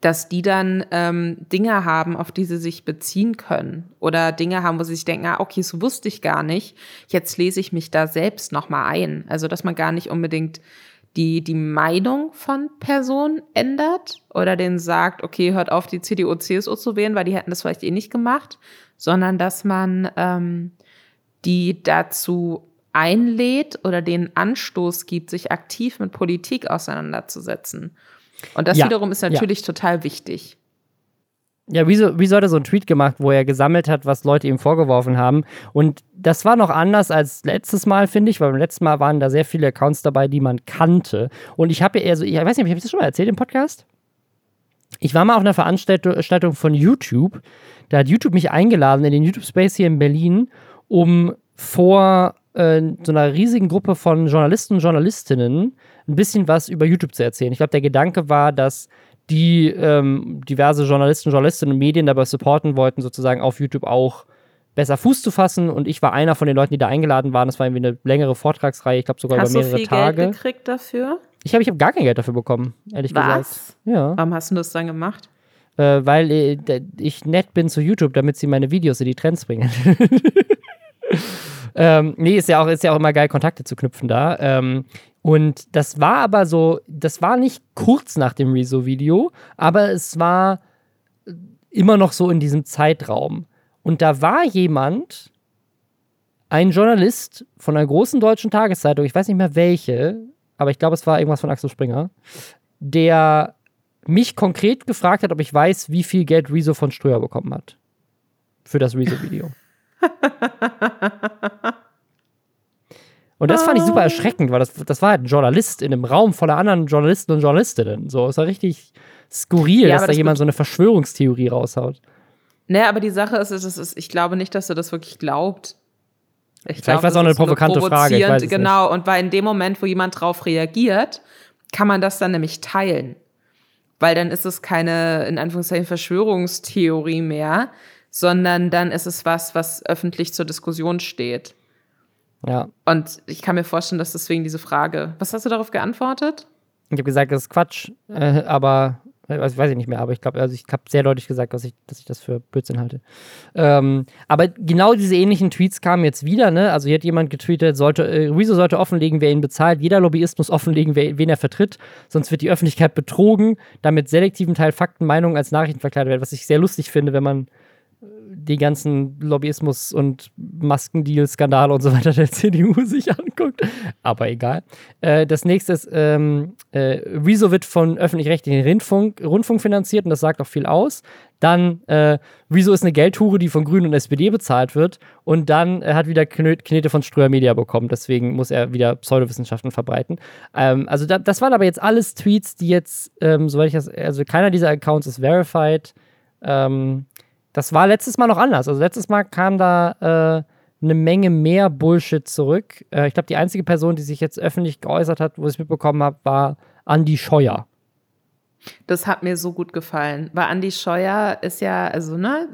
dass die dann ähm, Dinge haben, auf die sie sich beziehen können oder Dinge haben, wo sie sich denken, ah, okay, so wusste ich gar nicht. Jetzt lese ich mich da selbst noch mal ein. Also, dass man gar nicht unbedingt die, die Meinung von Personen ändert oder denen sagt, okay, hört auf, die CDU, CSU zu wählen, weil die hätten das vielleicht eh nicht gemacht, sondern dass man ähm, die dazu einlädt oder den Anstoß gibt, sich aktiv mit Politik auseinanderzusetzen. Und das ja, wiederum ist natürlich ja. total wichtig. Ja, wieso, wieso hat er so einen Tweet gemacht, wo er gesammelt hat, was Leute ihm vorgeworfen haben? Und das war noch anders als letztes Mal, finde ich, weil beim letzten Mal waren da sehr viele Accounts dabei, die man kannte. Und ich habe ja eher so, ich weiß nicht, habe ich das schon mal erzählt im Podcast? Ich war mal auf einer Veranstaltung von YouTube. Da hat YouTube mich eingeladen in den YouTube Space hier in Berlin, um vor äh, so einer riesigen Gruppe von Journalisten und Journalistinnen ein bisschen was über YouTube zu erzählen. Ich glaube, der Gedanke war, dass die ähm, diverse Journalisten, Journalistinnen und Medien dabei supporten wollten, sozusagen auf YouTube auch besser Fuß zu fassen. Und ich war einer von den Leuten, die da eingeladen waren. Das war irgendwie eine längere Vortragsreihe, ich glaube sogar hast über mehrere du viel Tage. Geld gekriegt dafür? Ich habe ich hab gar kein Geld dafür bekommen, ehrlich Was? gesagt. Ja. Warum hast du das dann gemacht? Äh, weil äh, ich nett bin zu YouTube, damit sie meine Videos in die Trends bringen. ähm, nee, ist ja, auch, ist ja auch immer geil, Kontakte zu knüpfen da. Ähm, und das war aber so, das war nicht kurz nach dem Rezo-Video, aber es war immer noch so in diesem Zeitraum. Und da war jemand, ein Journalist von einer großen deutschen Tageszeitung, ich weiß nicht mehr welche, aber ich glaube, es war irgendwas von Axel Springer, der mich konkret gefragt hat, ob ich weiß, wie viel Geld Rezo von Ströer bekommen hat. Für das Rezo-Video. Und das fand ich super ah. erschreckend, weil das, das war halt ein Journalist in einem Raum voller anderen Journalisten und Journalistinnen. So, es war richtig skurril, ja, dass da jemand so eine Verschwörungstheorie raushaut. Nee, aber die Sache ist, ist, ist, ich glaube nicht, dass er das wirklich glaubt. Ich Vielleicht war es auch eine provokante Frage. Ich weiß genau, nicht. und weil in dem Moment, wo jemand drauf reagiert, kann man das dann nämlich teilen. Weil dann ist es keine, in Anführungszeichen, Verschwörungstheorie mehr, sondern dann ist es was, was öffentlich zur Diskussion steht. Ja. Und ich kann mir vorstellen, dass deswegen diese Frage. Was hast du darauf geantwortet? Ich habe gesagt, das ist Quatsch, äh, aber also weiß ich nicht mehr, aber ich glaube, also ich habe sehr deutlich gesagt, dass ich, dass ich das für Blödsinn halte. Ähm, aber genau diese ähnlichen Tweets kamen jetzt wieder, ne? Also hier hat jemand getweetet, sollte, äh, Rezo sollte offenlegen, wer ihn bezahlt. Jeder Lobbyist muss offenlegen, wer, wen er vertritt, sonst wird die Öffentlichkeit betrogen, damit selektiven Teil Fakten, Meinungen als Nachrichten verkleidet werden, was ich sehr lustig finde, wenn man die ganzen Lobbyismus- und Maskendeal-Skandale und so weiter der CDU sich anguckt. Aber egal. Äh, das nächste ist, ähm, äh, Rezo wird von öffentlich-rechtlichen Rundfunk, Rundfunk finanziert und das sagt auch viel aus. Dann, äh, Rezo ist eine Geldhure, die von Grünen und SPD bezahlt wird. Und dann er hat wieder Knete von Ströer Media bekommen. Deswegen muss er wieder Pseudowissenschaften verbreiten. Ähm, also da, das waren aber jetzt alles Tweets, die jetzt, ähm, soweit ich das, also keiner dieser Accounts ist verified. Ähm, das war letztes Mal noch anders. Also letztes Mal kam da äh, eine Menge mehr Bullshit zurück. Äh, ich glaube, die einzige Person, die sich jetzt öffentlich geäußert hat, wo ich es mitbekommen habe, war Andy Scheuer. Das hat mir so gut gefallen, weil Andy Scheuer ist ja, also, ne,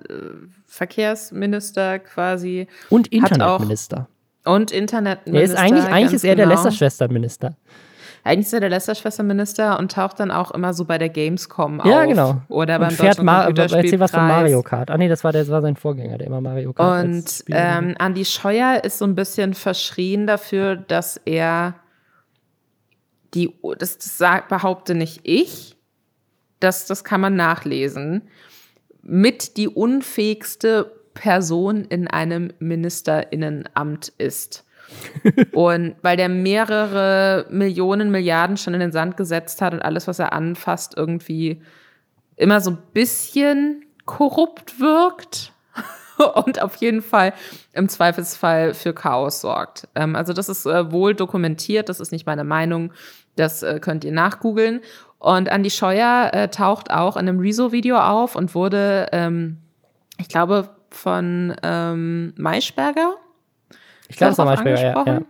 Verkehrsminister quasi. Und Internetminister. Auch, und Internetminister. Er ist eigentlich, eigentlich ist er genau. der Lästerschwesternminister. Eigentlich ist er der Lästerschwesterminister und taucht dann auch immer so bei der Gamescom auf. Ja, genau. Oder beim und fährt Ma erzähl was von Mario Kart. Ah nee, das war, der, das war sein Vorgänger, der immer Mario Kart Und ähm, Andy Scheuer ist so ein bisschen verschrien dafür, dass er die, das, das sagt, behaupte nicht ich, das, das kann man nachlesen, mit die unfähigste Person in einem Ministerinnenamt ist. und weil der mehrere Millionen, Milliarden schon in den Sand gesetzt hat und alles, was er anfasst, irgendwie immer so ein bisschen korrupt wirkt und auf jeden Fall im Zweifelsfall für Chaos sorgt. Ähm, also das ist äh, wohl dokumentiert, das ist nicht meine Meinung, das äh, könnt ihr nachgoogeln. Und Andy Scheuer äh, taucht auch in einem Rezo-Video auf und wurde, ähm, ich glaube, von ähm, Maischberger ich glaube, es war Maischberger, ja. ja.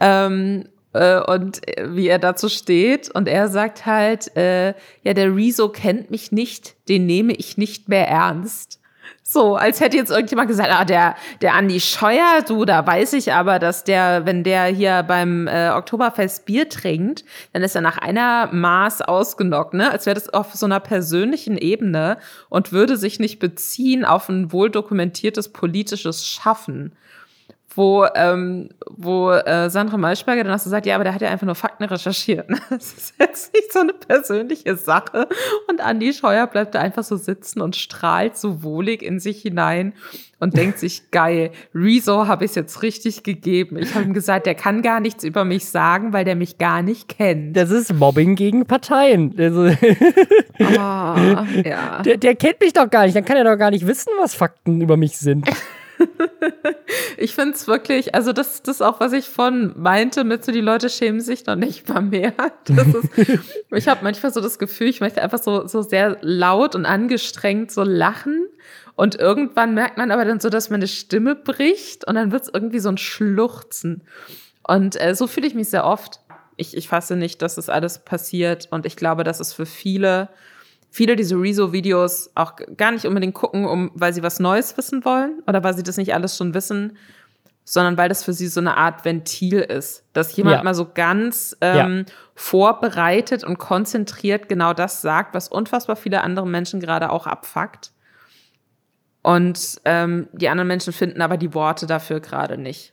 Ähm, äh, und äh, wie er dazu steht. Und er sagt halt, äh, ja, der Rezo kennt mich nicht, den nehme ich nicht mehr ernst. So, als hätte jetzt irgendjemand gesagt, ah, der, der Andi Scheuer, du, da weiß ich aber, dass der, wenn der hier beim äh, Oktoberfest Bier trinkt, dann ist er nach einer Maß ausgenockt, ne? Als wäre das auf so einer persönlichen Ebene und würde sich nicht beziehen auf ein wohl dokumentiertes politisches Schaffen wo, ähm, wo äh, Sandra Maischberger dann auch so sagt, ja, aber der hat ja einfach nur Fakten recherchiert. Das ist jetzt nicht so eine persönliche Sache. Und Andi Scheuer bleibt da einfach so sitzen und strahlt so wohlig in sich hinein und denkt sich, geil, Rezo habe ich jetzt richtig gegeben. Ich habe ihm gesagt, der kann gar nichts über mich sagen, weil der mich gar nicht kennt. Das ist Mobbing gegen Parteien. Also, oh, ja. der, der kennt mich doch gar nicht, dann kann er doch gar nicht wissen, was Fakten über mich sind. ich finde es wirklich, also das, das auch, was ich von meinte, mit so die Leute schämen sich noch nicht mal mehr. Ist, ich habe manchmal so das Gefühl, ich möchte einfach so, so sehr laut und angestrengt so lachen. Und irgendwann merkt man aber dann so, dass meine Stimme bricht und dann wird es irgendwie so ein Schluchzen. Und äh, so fühle ich mich sehr oft. Ich, ich fasse nicht, dass das alles passiert. Und ich glaube, dass es für viele viele diese Rezo-Videos auch gar nicht unbedingt gucken, um, weil sie was Neues wissen wollen oder weil sie das nicht alles schon wissen, sondern weil das für sie so eine Art Ventil ist, dass jemand ja. mal so ganz ähm, ja. vorbereitet und konzentriert genau das sagt, was unfassbar viele andere Menschen gerade auch abfuckt. Und ähm, die anderen Menschen finden aber die Worte dafür gerade nicht.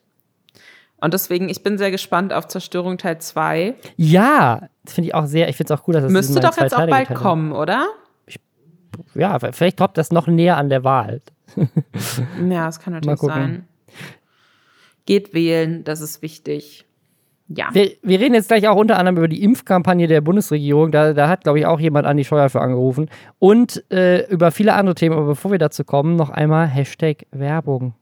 Und deswegen, ich bin sehr gespannt auf Zerstörung Teil 2. Ja, das finde ich auch sehr, ich finde es auch gut, dass es Müsste doch jetzt auch bald Teile. kommen, oder? Ich, ja, vielleicht droppt das noch näher an der Wahl. ja, das kann natürlich sein. Geht wählen, das ist wichtig. Ja. Wir, wir, reden jetzt gleich auch unter anderem über die Impfkampagne der Bundesregierung. Da, da hat, glaube ich, auch jemand an die Steuer für angerufen. Und äh, über viele andere Themen. Aber bevor wir dazu kommen, noch einmal Hashtag Werbung.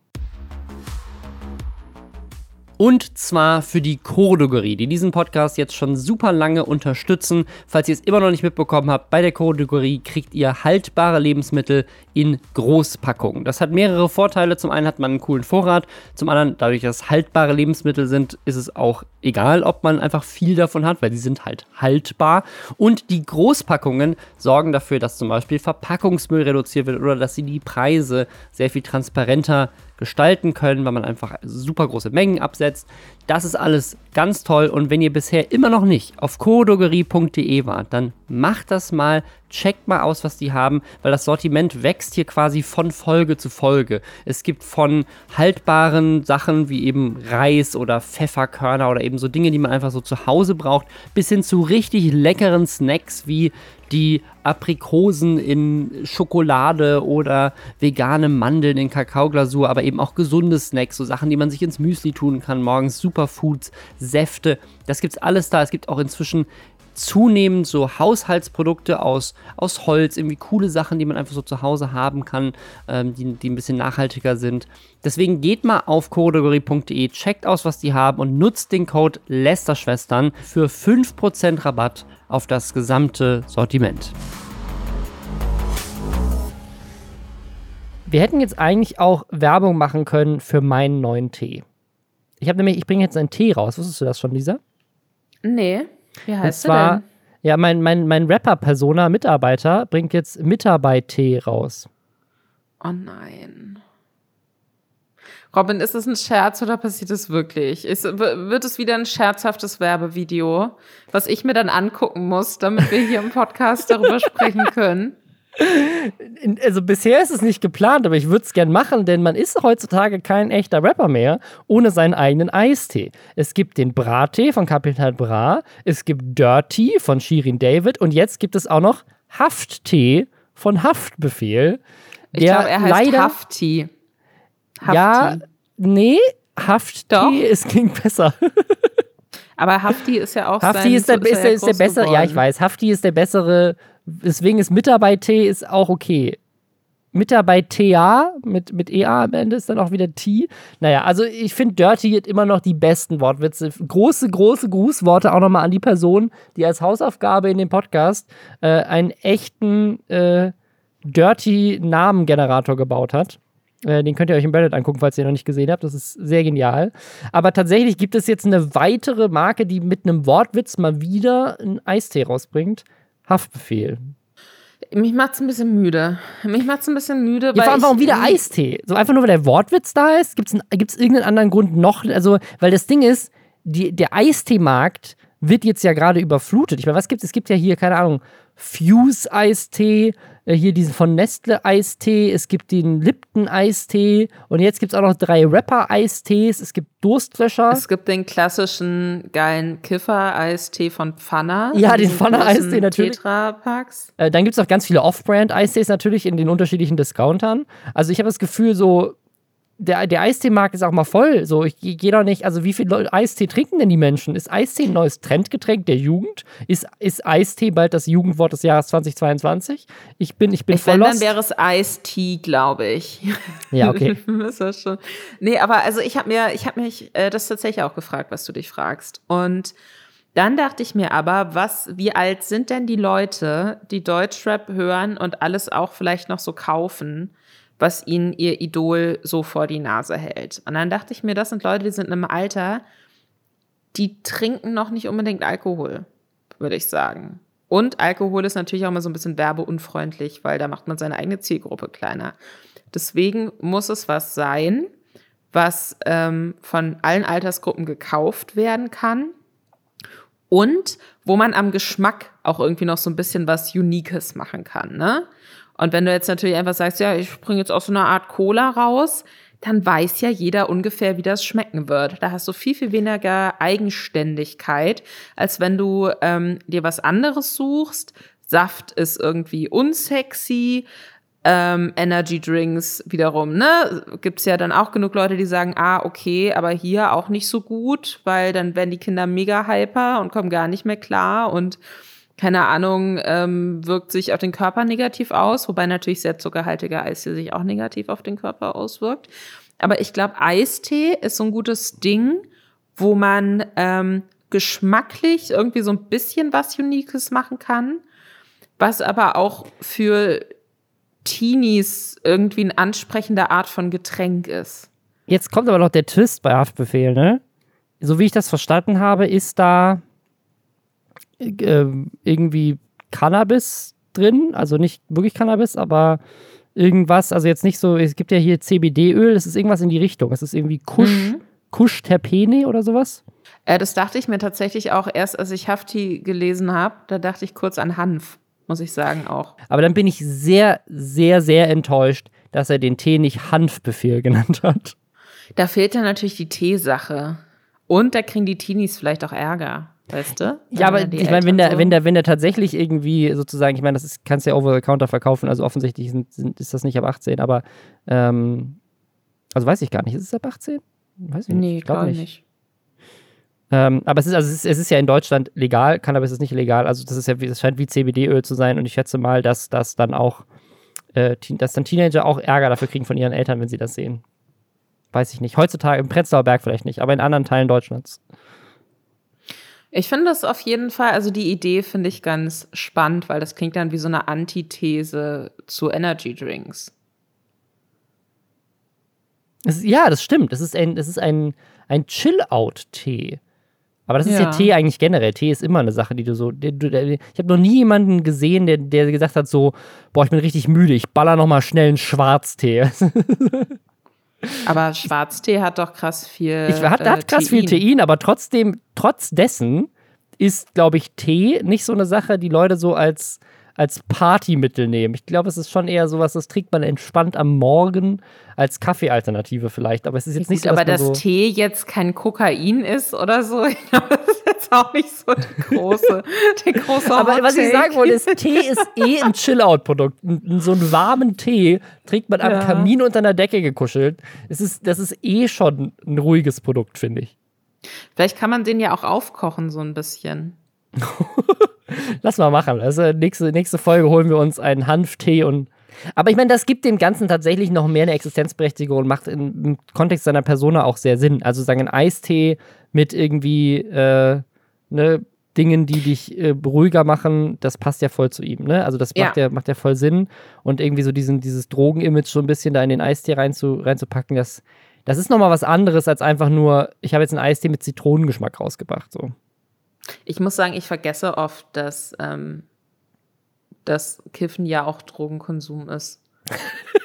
Und zwar für die Choreodogerie, die diesen Podcast jetzt schon super lange unterstützen. Falls ihr es immer noch nicht mitbekommen habt, bei der Choreodogerie kriegt ihr haltbare Lebensmittel in Großpackungen. Das hat mehrere Vorteile. Zum einen hat man einen coolen Vorrat, zum anderen, dadurch, dass es haltbare Lebensmittel sind, ist es auch egal, ob man einfach viel davon hat, weil die sind halt haltbar. Und die Großpackungen sorgen dafür, dass zum Beispiel Verpackungsmüll reduziert wird oder dass sie die Preise sehr viel transparenter gestalten können, weil man einfach super große Mengen absetzt. Das ist alles ganz toll und wenn ihr bisher immer noch nicht auf codogerie.de wart, dann macht das mal, checkt mal aus, was die haben, weil das Sortiment wächst hier quasi von Folge zu Folge. Es gibt von haltbaren Sachen wie eben Reis oder Pfefferkörner oder eben so Dinge, die man einfach so zu Hause braucht, bis hin zu richtig leckeren Snacks wie die Aprikosen in Schokolade oder vegane Mandeln in Kakaoglasur, aber eben auch gesunde Snacks, so Sachen, die man sich ins Müsli tun kann morgens, Superfoods, Säfte. Das gibt's alles da. Es gibt auch inzwischen zunehmend so Haushaltsprodukte aus, aus Holz, irgendwie coole Sachen, die man einfach so zu Hause haben kann, ähm, die, die ein bisschen nachhaltiger sind. Deswegen geht mal auf choreografie.de, checkt aus, was die haben und nutzt den Code Lästerschwestern für 5% Rabatt auf das gesamte Sortiment. Wir hätten jetzt eigentlich auch Werbung machen können für meinen neuen Tee. Ich habe nämlich, ich bringe jetzt einen Tee raus. Wusstest du das schon, Lisa? Nee. Wie heißt Und zwar, denn? ja, mein, mein, mein Rapper-Persona, Mitarbeiter, bringt jetzt Mitarbeit-Tee raus. Oh nein. Robin, ist es ein Scherz oder passiert es wirklich? Ist, wird es wieder ein scherzhaftes Werbevideo, was ich mir dann angucken muss, damit wir hier im Podcast darüber sprechen können? Also bisher ist es nicht geplant, aber ich würde es gern machen, denn man ist heutzutage kein echter Rapper mehr ohne seinen eigenen Eistee. Es gibt den Brattee von Kapital Bra, es gibt Dirty von Shirin David und jetzt gibt es auch noch Hafttee von Haftbefehl. Ich glaube, er heißt leider, Hafti. Hafti. Ja, nee, Doch. es klingt besser. Aber Hafti ist ja auch Hafti sein, ist der, so ist er der, ja ist der bessere, ja, ich geworden. weiß. Hafti ist der bessere, deswegen ist Mitarbeit-T ist auch okay. Mitarbeit-TA mit, mit EA am Ende ist dann auch wieder T. Naja, also ich finde Dirty hat immer noch die besten Wortwitze. Große, große Grußworte auch nochmal an die Person, die als Hausaufgabe in dem Podcast äh, einen echten äh, Dirty-Namengenerator gebaut hat. Äh, Den könnt ihr euch im Reddit angucken, falls ihr noch nicht gesehen habt. Das ist sehr genial. Aber tatsächlich gibt es jetzt eine weitere Marke, die mit einem Wortwitz mal wieder einen Eistee rausbringt. Haftbefehl. Mich macht's ein bisschen müde. Mich macht's ein bisschen müde, Ja, weil vor allem, warum wieder Eistee? So einfach nur, weil der Wortwitz da ist? Gibt es irgendeinen anderen Grund noch? Also, weil das Ding ist, die, der Eisteemarkt wird jetzt ja gerade überflutet. Ich meine, was gibt es? Es gibt ja hier, keine Ahnung, Fuse-Eistee, äh, hier diesen von Nestle-Eistee, es gibt den Lipton-Eistee und jetzt gibt es auch noch drei Rapper-Eistees, es gibt Durstlöscher. Es gibt den klassischen geilen Kiffer-Eistee von Pfanner. Ja, den diesen Pfanner-Eistee großen natürlich. Tetra-Packs. Äh, dann gibt es auch ganz viele Off-Brand-Eistees natürlich in den unterschiedlichen Discountern. Also ich habe das Gefühl, so, der, der Eisteemarkt ist auch mal voll. So, ich gehe doch nicht, also wie viel Leute Eistee trinken denn die Menschen? Ist Eistee ein neues Trendgetränk der Jugend? Ist, ist Eistee bald das Jugendwort des Jahres 2022? Ich bin, ich bin Ich voll wenn, dann lost. wäre es Ice-Tea, glaube ich. Ja, okay. das schon. Nee, aber also ich habe mir, ich habe mich äh, das tatsächlich auch gefragt, was du dich fragst. Und dann dachte ich mir aber, was, wie alt sind denn die Leute, die Deutschrap hören und alles auch vielleicht noch so kaufen, was ihnen ihr Idol so vor die Nase hält? Und dann dachte ich mir, das sind Leute, die sind in einem Alter, die trinken noch nicht unbedingt Alkohol, würde ich sagen. Und Alkohol ist natürlich auch mal so ein bisschen werbeunfreundlich, weil da macht man seine eigene Zielgruppe kleiner. Deswegen muss es was sein, was ähm, von allen Altersgruppen gekauft werden kann und wo man am Geschmack auch irgendwie noch so ein bisschen was Uniques machen kann. Ne? Und wenn du jetzt natürlich einfach sagst, ja, ich bringe jetzt auch so eine Art Cola raus, dann weiß ja jeder ungefähr, wie das schmecken wird. Da hast du viel, viel weniger Eigenständigkeit, als wenn du ähm, dir was anderes suchst. Saft ist irgendwie unsexy. Ähm, Energy Drinks wiederum, ne? Gibt's ja dann auch genug Leute, die sagen, ah, okay, aber hier auch nicht so gut, weil dann werden die Kinder mega hyper und kommen gar nicht mehr klar und keine Ahnung, ähm, wirkt sich auf den Körper negativ aus, wobei natürlich sehr zuckerhaltiger Eistee sich auch negativ auf den Körper auswirkt. Aber ich glaube, Eistee ist so ein gutes Ding, wo man ähm, geschmacklich irgendwie so ein bisschen was Uniques machen kann, was aber auch für Teenies irgendwie eine ansprechende Art von Getränk ist. Jetzt kommt aber noch der Twist bei Haftbefehl, ne? So wie ich das verstanden habe, ist da äh, irgendwie Cannabis drin. Also nicht wirklich Cannabis, aber irgendwas. Also jetzt nicht so, es gibt ja hier CBD-Öl, es ist irgendwas in die Richtung. Es ist irgendwie Kusch, Mhm. Kusch-Terpene oder sowas. Äh, das dachte ich mir tatsächlich auch erst, als ich Hafti gelesen habe. Da dachte ich kurz an Hanf, muss ich sagen auch. Aber dann bin ich sehr, sehr, sehr enttäuscht, dass er den Tee nicht Hanfbefehl genannt hat. Da fehlt dann natürlich die Teesache. Und da kriegen die Teenies vielleicht auch Ärger. Weißt du? Ja, aber ich meine, wenn der, so wenn, der, wenn der tatsächlich irgendwie sozusagen, ich meine, das kannst du ja over the counter verkaufen, also offensichtlich sind, sind, ist das nicht ab 18, aber ähm, also weiß ich gar nicht, ist es ab 18? Weiß ich nicht. Nee, ich glaube nicht. nicht. Ähm, aber es ist, also es ist, es, ist, ja in Deutschland legal, Cannabis ist nicht illegal, also das ist ja, es scheint wie CBD-Öl zu sein und ich schätze mal, dass das dann auch, äh, dass dann Teenager auch Ärger dafür kriegen von ihren Eltern, wenn sie das sehen. Weiß ich nicht. Heutzutage im Prenzlauer Berg vielleicht nicht, aber in anderen Teilen Deutschlands. Ich finde das auf jeden Fall, also die Idee finde ich ganz spannend, weil das klingt dann wie so eine Antithese zu Energy Drinks. Ist, ja, das stimmt. Das ist ein, das ist ein, ein Chill-Out-Tee. Aber das ist ja. ja. Tee eigentlich generell. Tee ist immer eine Sache, die du so. Die, du, ich habe noch nie jemanden gesehen, der, der gesagt hat: so, boah, ich bin richtig müde, ich baller noch mal schnell einen Schwarztee. aber Schwarztee hat doch krass viel. Ich, hat, äh, hat krass Tein. viel Tein, aber trotzdem, trotz dessen ist, glaube ich, Tee nicht so eine Sache, die Leute so als als Partymittel nehmen. Ich glaube, es ist schon eher sowas, das trägt man entspannt am Morgen als Kaffeealternative vielleicht. Aber es ist jetzt nicht Gut, so. Aber dass so Tee jetzt kein Kokain ist oder so, ich glaube, das ist jetzt auch nicht so die große, die große Aber was ich sagen wollte, ist, Tee ist eh ein Chill-Out-Produkt. So einen warmen Tee trägt man am ja. Kamin unter einer Decke gekuschelt. Es ist, das ist eh schon ein ruhiges Produkt, finde ich. Vielleicht kann man den ja auch aufkochen, so ein bisschen. Lass mal machen. Also nächste, nächste Folge holen wir uns einen Hanftee und. Aber ich meine, das gibt dem Ganzen tatsächlich noch mehr eine Existenzberechtigung und macht in, im Kontext seiner Persona auch sehr Sinn. Also sagen ein Eistee mit irgendwie äh, ne, Dingen, die dich äh, ruhiger machen, das passt ja voll zu ihm. Ne? Also das macht ja. ja, macht ja voll Sinn. Und irgendwie so diesen, dieses Drogenimage so ein bisschen da in den Eistee reinzu, reinzupacken, das, das ist nochmal was anderes als einfach nur, ich habe jetzt einen Eistee mit Zitronengeschmack rausgebracht. So. Ich muss sagen, ich vergesse oft, dass ähm, das Kiffen ja auch Drogenkonsum ist.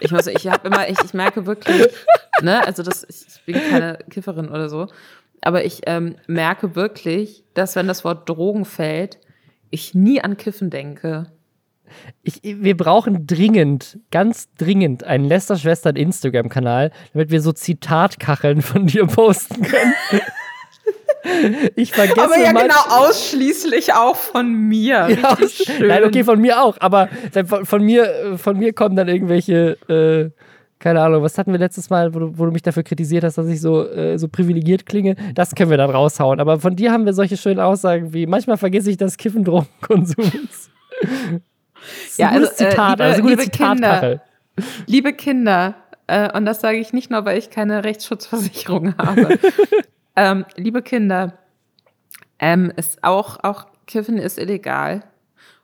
Ich muss, ich habe immer, ich, ich merke wirklich, ne, also das, ich bin keine Kifferin oder so, aber ich ähm, merke wirklich, dass wenn das Wort Drogen fällt, ich nie an Kiffen denke. Ich, wir brauchen dringend, ganz dringend einen Lester-Schwestern Instagram-Kanal, damit wir so Zitatkacheln von dir posten können. Ich vergesse Aber ja genau ausschließlich auch von mir. Ja, schön. Nein, okay, von mir auch. Aber von, von mir, von mir kommen dann irgendwelche, äh, keine Ahnung, was hatten wir letztes Mal, wo du, wo du mich dafür kritisiert hast, dass ich so, äh, so privilegiert klinge. Das können wir dann raushauen. Aber von dir haben wir solche schönen Aussagen wie, manchmal vergesse ich das Kiffen Drogenkonsums. ja, also, äh, Zitat, liebe, also liebe Kinder, liebe Kinder, äh, und das sage ich nicht nur, weil ich keine Rechtsschutzversicherung habe. Ähm, liebe Kinder, ähm, ist auch, auch Kiffen ist illegal.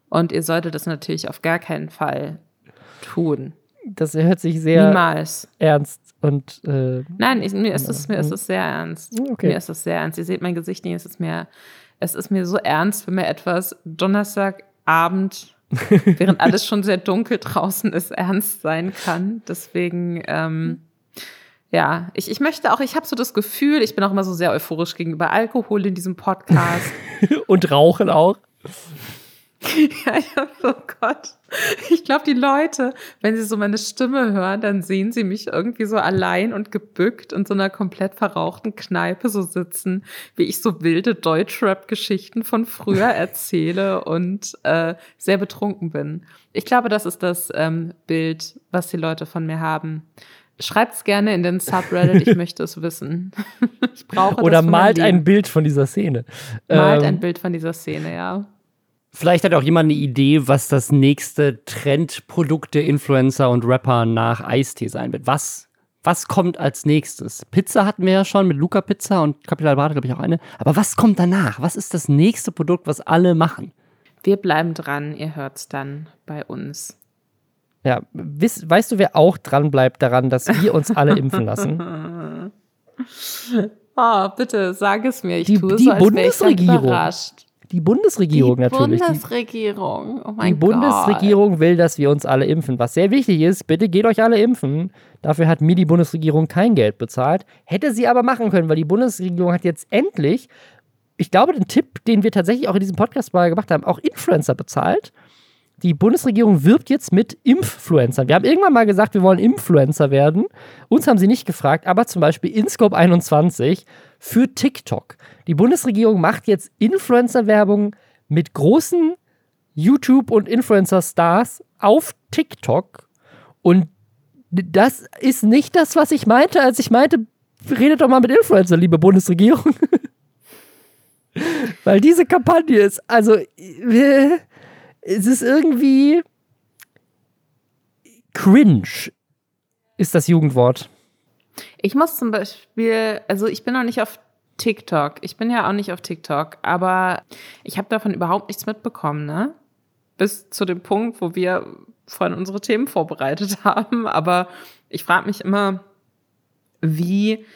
Und ihr solltet das natürlich auf gar keinen Fall tun. Das hört sich sehr Niemals. ernst und. Äh, Nein, ich, mir, ist es, mir ist es sehr ernst. Okay. Mir ist es sehr ernst. Ihr seht mein Gesicht nicht, es ist mir, es ist mir so ernst, wenn mir etwas Donnerstagabend, während alles schon sehr dunkel draußen ist, ernst sein kann. Deswegen. Ähm, ja, ich, ich möchte auch, ich habe so das Gefühl, ich bin auch immer so sehr euphorisch gegenüber Alkohol in diesem Podcast. Und Rauchen auch. ja, ja, oh Gott. Ich glaube, die Leute, wenn sie so meine Stimme hören, dann sehen sie mich irgendwie so allein und gebückt in so einer komplett verrauchten Kneipe so sitzen, wie ich so wilde Deutschrap-Geschichten von früher erzähle und äh, sehr betrunken bin. Ich glaube, das ist das ähm, Bild, was die Leute von mir haben. Schreibt es gerne in den Subreddit, ich möchte es wissen. ich brauche Oder malt ein Bild von dieser Szene. Malt ähm, ein Bild von dieser Szene, ja. Vielleicht hat auch jemand eine Idee, was das nächste Trendprodukt der Influencer und Rapper nach Eistee sein wird. Was, was kommt als nächstes? Pizza hatten wir ja schon mit Luca Pizza und Capital Bade, glaube ich, auch eine. Aber was kommt danach? Was ist das nächste Produkt, was alle machen? Wir bleiben dran, ihr hört es dann bei uns. Ja, weißt, weißt du, wer auch dran bleibt daran, dass wir uns alle impfen lassen? Oh, bitte, sag es mir. Ich die, tue die so, als Bundesregierung. überrascht. Die Bundesregierung die natürlich. Bundesregierung. Oh mein die Gott. Bundesregierung will, dass wir uns alle impfen. Was sehr wichtig ist, bitte geht euch alle impfen. Dafür hat mir die Bundesregierung kein Geld bezahlt. Hätte sie aber machen können, weil die Bundesregierung hat jetzt endlich, ich glaube, den Tipp, den wir tatsächlich auch in diesem Podcast mal gemacht haben, auch Influencer bezahlt die Bundesregierung wirbt jetzt mit Influencern. Wir haben irgendwann mal gesagt, wir wollen Influencer werden. Uns haben sie nicht gefragt, aber zum Beispiel InScope 21 für TikTok. Die Bundesregierung macht jetzt Influencer-Werbung mit großen YouTube- und Influencer-Stars auf TikTok. Und das ist nicht das, was ich meinte, als ich meinte, redet doch mal mit Influencer, liebe Bundesregierung. Weil diese Kampagne ist, also, äh, es ist irgendwie cringe, ist das Jugendwort. Ich muss zum Beispiel, also ich bin noch nicht auf TikTok. Ich bin ja auch nicht auf TikTok, aber ich habe davon überhaupt nichts mitbekommen, ne? Bis zu dem Punkt, wo wir vorhin unsere Themen vorbereitet haben. Aber ich frage mich immer, wie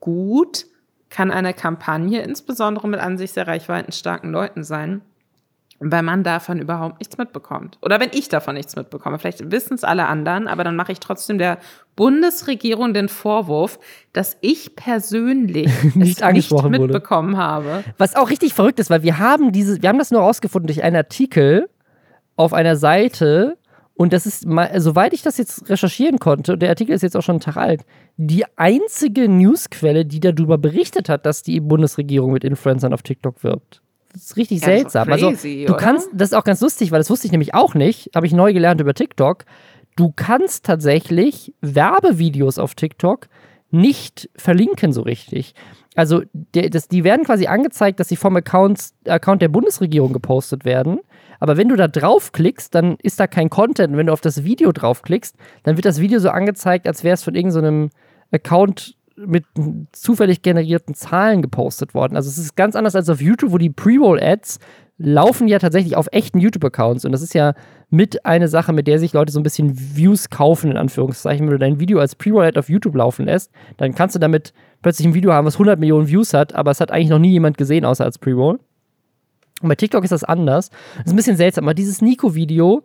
gut kann eine Kampagne insbesondere mit an sich sehr reichweitenstarken Leuten sein, weil man davon überhaupt nichts mitbekommt. Oder wenn ich davon nichts mitbekomme. Vielleicht wissen es alle anderen, aber dann mache ich trotzdem der Bundesregierung den Vorwurf, dass ich persönlich nicht, es nicht mitbekommen wurde. habe. Was auch richtig verrückt ist, weil wir haben diese, wir haben das nur rausgefunden durch einen Artikel auf einer Seite, und das ist, soweit ich das jetzt recherchieren konnte, der Artikel ist jetzt auch schon einen Tag alt, die einzige Newsquelle, die darüber berichtet hat, dass die Bundesregierung mit Influencern auf TikTok wirbt. Das ist richtig ja, seltsam. Also, crazy, also, du oder? kannst, das ist auch ganz lustig, weil das wusste ich nämlich auch nicht, habe ich neu gelernt über TikTok. Du kannst tatsächlich Werbevideos auf TikTok nicht verlinken so richtig. Also, der, das, die werden quasi angezeigt, dass sie vom Account, Account der Bundesregierung gepostet werden. Aber wenn du da draufklickst, dann ist da kein Content. Und wenn du auf das Video draufklickst, dann wird das Video so angezeigt, als wäre es von irgendeinem so Account mit zufällig generierten Zahlen gepostet worden. Also es ist ganz anders als auf YouTube, wo die Pre-Roll-Ads laufen ja tatsächlich auf echten YouTube-Accounts. Und das ist ja mit eine Sache, mit der sich Leute so ein bisschen Views kaufen, in Anführungszeichen. Wenn du dein Video als Pre-Roll-Ad auf YouTube laufen lässt, dann kannst du damit plötzlich ein Video haben, was 100 Millionen Views hat, aber es hat eigentlich noch nie jemand gesehen, außer als Pre-Roll. Und bei TikTok ist das anders. Das ist ein bisschen seltsam, aber dieses Nico-Video,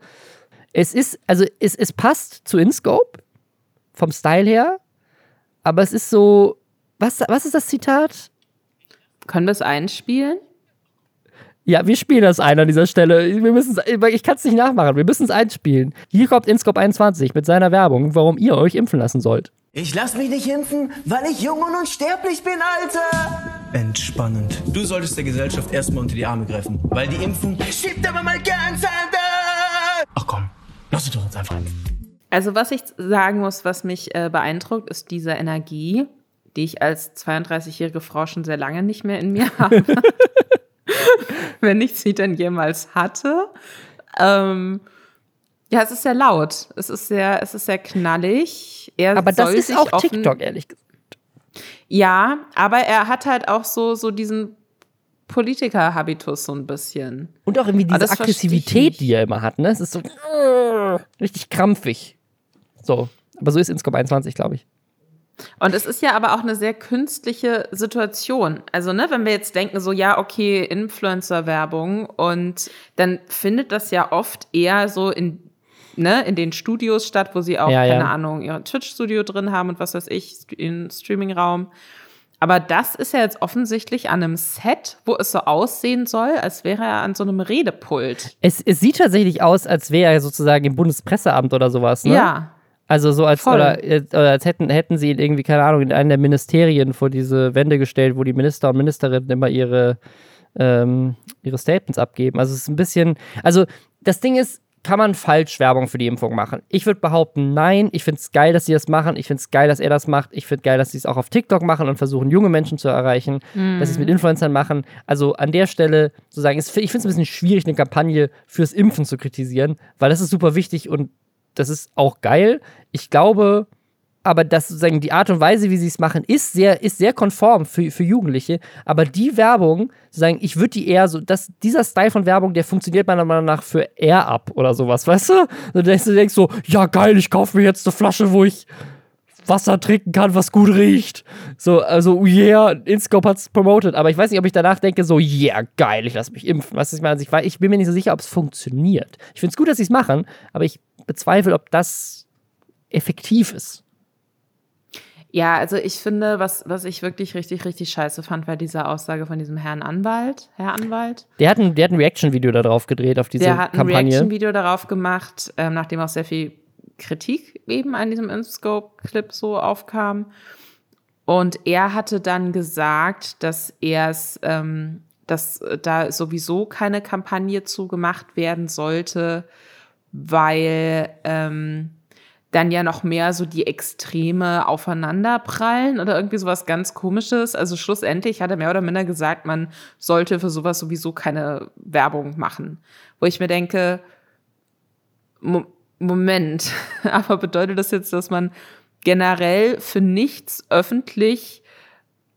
es ist, also es, es passt zu InScope vom Style her, aber es ist so, was, was ist das Zitat? Können wir es einspielen? Ja, wir spielen das ein an dieser Stelle. Wir müssen ich kann es nicht nachmachen. Wir müssen es einspielen. Hier kommt InScope 21 mit seiner Werbung, warum ihr euch impfen lassen sollt. Ich lass mich nicht impfen, weil ich jung und unsterblich bin, Alter! Entspannend. Du solltest der Gesellschaft erstmal unter die Arme greifen, weil die Impfung schiebt aber mal ganz anders! Ach komm, lass es doch uns einfach impfen. Also was ich sagen muss, was mich äh, beeindruckt, ist diese Energie, die ich als 32-jährige Frau schon sehr lange nicht mehr in mir habe. Wenn ich sie denn jemals hatte. Ähm, ja, es ist sehr laut. Es ist sehr, es ist sehr knallig. Er aber das ist auch TikTok, ehrlich gesagt. Ja, aber er hat halt auch so, so diesen Politiker-Habitus so ein bisschen. Und auch irgendwie diese Aggressivität, die er immer hat, ne? Es ist so uh, richtig krampfig. So. Aber so ist Inscope 21, glaube ich. Und es ist ja aber auch eine sehr künstliche Situation. Also, ne, wenn wir jetzt denken, so, ja, okay, Influencer-Werbung und dann findet das ja oft eher so in ne, in den Studios statt, wo sie auch, ja, keine ja. Ahnung, ihr Twitch-Studio drin haben und was weiß ich, in Streaming-Raum. Aber das ist ja jetzt offensichtlich an einem Set, wo es so aussehen soll, als wäre er an so einem Redepult. Es, es sieht tatsächlich aus, als wäre er sozusagen im Bundespresseamt oder sowas, ne? Ja. Also so als, oder, oder, als hätten, hätten sie ihn irgendwie, keine Ahnung, in einem der Ministerien vor diese Wände gestellt, wo die Minister und Ministerinnen immer ihre, ähm, ihre Statements abgeben. Also es ist ein bisschen, also das Ding ist, kann man falsch Werbung für die Impfung machen? Ich würde behaupten, nein. Ich finde es geil, dass sie das machen. Ich finde es geil, dass er das macht. Ich finde geil, dass sie es auch auf TikTok machen und versuchen, junge Menschen zu erreichen, mm. dass sie es mit Influencern machen. Also an der Stelle zu sagen, ich finde es ein bisschen schwierig, eine Kampagne fürs Impfen zu kritisieren, weil das ist super wichtig und das ist auch geil. Ich glaube, aber das sozusagen die Art und Weise, wie sie es machen, ist sehr, ist sehr konform für, für Jugendliche. Aber die Werbung, sozusagen, ich würde die eher so, dass dieser Style von Werbung, der funktioniert meiner Meinung nach für Air up oder sowas, weißt du? Du denkst, du denkst so, ja geil, ich kaufe mir jetzt eine Flasche, wo ich Wasser trinken kann, was gut riecht. So, also, yeah, InScope hat es promoted. Aber ich weiß nicht, ob ich danach denke, so, yeah, geil, ich lasse mich impfen. Was ich meine, ich, ich bin mir nicht so sicher, ob es funktioniert. Ich finde es gut, dass sie es machen, aber ich bezweifle, ob das effektiv ist. Ja, also ich finde, was, was ich wirklich richtig, richtig scheiße fand, war diese Aussage von diesem Herrn Anwalt. Herr Anwalt. Der hat ein, der hat ein Reaction-Video darauf gedreht, auf diese Der hat ein Kampagne. Reaction-Video darauf gemacht, ähm, nachdem auch sehr viel Kritik eben an diesem InScope-Clip so aufkam. Und er hatte dann gesagt, dass er es, ähm, dass da sowieso keine Kampagne zugemacht werden sollte, weil ähm, dann ja noch mehr so die Extreme aufeinanderprallen oder irgendwie sowas ganz komisches. Also schlussendlich hat er mehr oder minder gesagt, man sollte für sowas sowieso keine Werbung machen. Wo ich mir denke, Mo Moment, aber bedeutet das jetzt, dass man generell für nichts öffentlich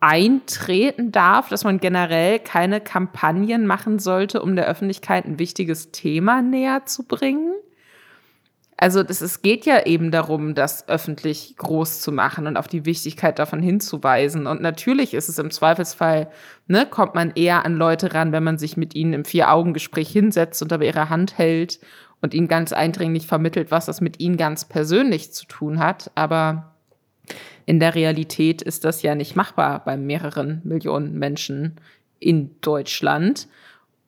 eintreten darf, dass man generell keine Kampagnen machen sollte, um der Öffentlichkeit ein wichtiges Thema näher zu bringen? Also das, es geht ja eben darum, das öffentlich groß zu machen und auf die Wichtigkeit davon hinzuweisen. Und natürlich ist es im Zweifelsfall, ne, kommt man eher an Leute ran, wenn man sich mit ihnen im Vier-Augen-Gespräch hinsetzt und aber ihre Hand hält und ihnen ganz eindringlich vermittelt, was das mit ihnen ganz persönlich zu tun hat. Aber in der Realität ist das ja nicht machbar bei mehreren Millionen Menschen in Deutschland.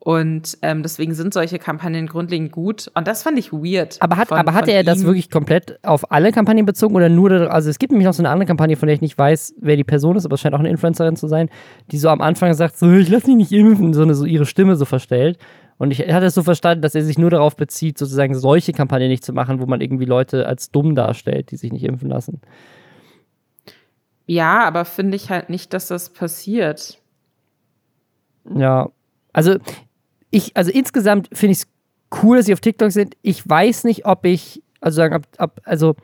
Und ähm, deswegen sind solche Kampagnen grundlegend gut. Und das fand ich weird. Aber, hat, von, aber hatte er das wirklich komplett auf alle Kampagnen bezogen oder nur, also es gibt nämlich noch so eine andere Kampagne, von der ich nicht weiß, wer die Person ist, aber es scheint auch eine Influencerin zu sein, die so am Anfang sagt, so, ich lass mich nicht impfen, so, eine, so ihre Stimme so verstellt. Und ich hatte es so verstanden, dass er sich nur darauf bezieht, sozusagen solche Kampagnen nicht zu machen, wo man irgendwie Leute als dumm darstellt, die sich nicht impfen lassen. Ja, aber finde ich halt nicht, dass das passiert. Ja, also ich, also insgesamt finde ich es cool, dass sie auf TikTok sind. Ich weiß nicht, ob ich, also sagen, ob, ob, also,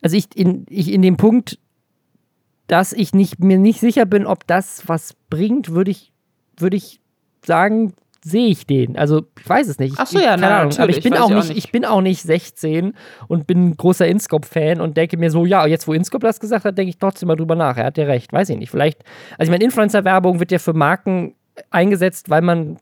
also ich in, ich in dem Punkt, dass ich nicht, mir nicht sicher bin, ob das was bringt, würde ich, würde ich sagen, sehe ich den. Also ich weiß es nicht. Ach so, ja, keine na, Ahnung. Aber ich bin auch ich auch nicht, nicht. ich bin auch nicht 16 und bin ein großer Inscope-Fan und denke mir so, ja, jetzt wo Inscope das gesagt hat, denke ich trotzdem mal drüber nach. Er hat ja recht, weiß ich nicht. Vielleicht, also ich meine, Influencer-Werbung wird ja für Marken eingesetzt, weil man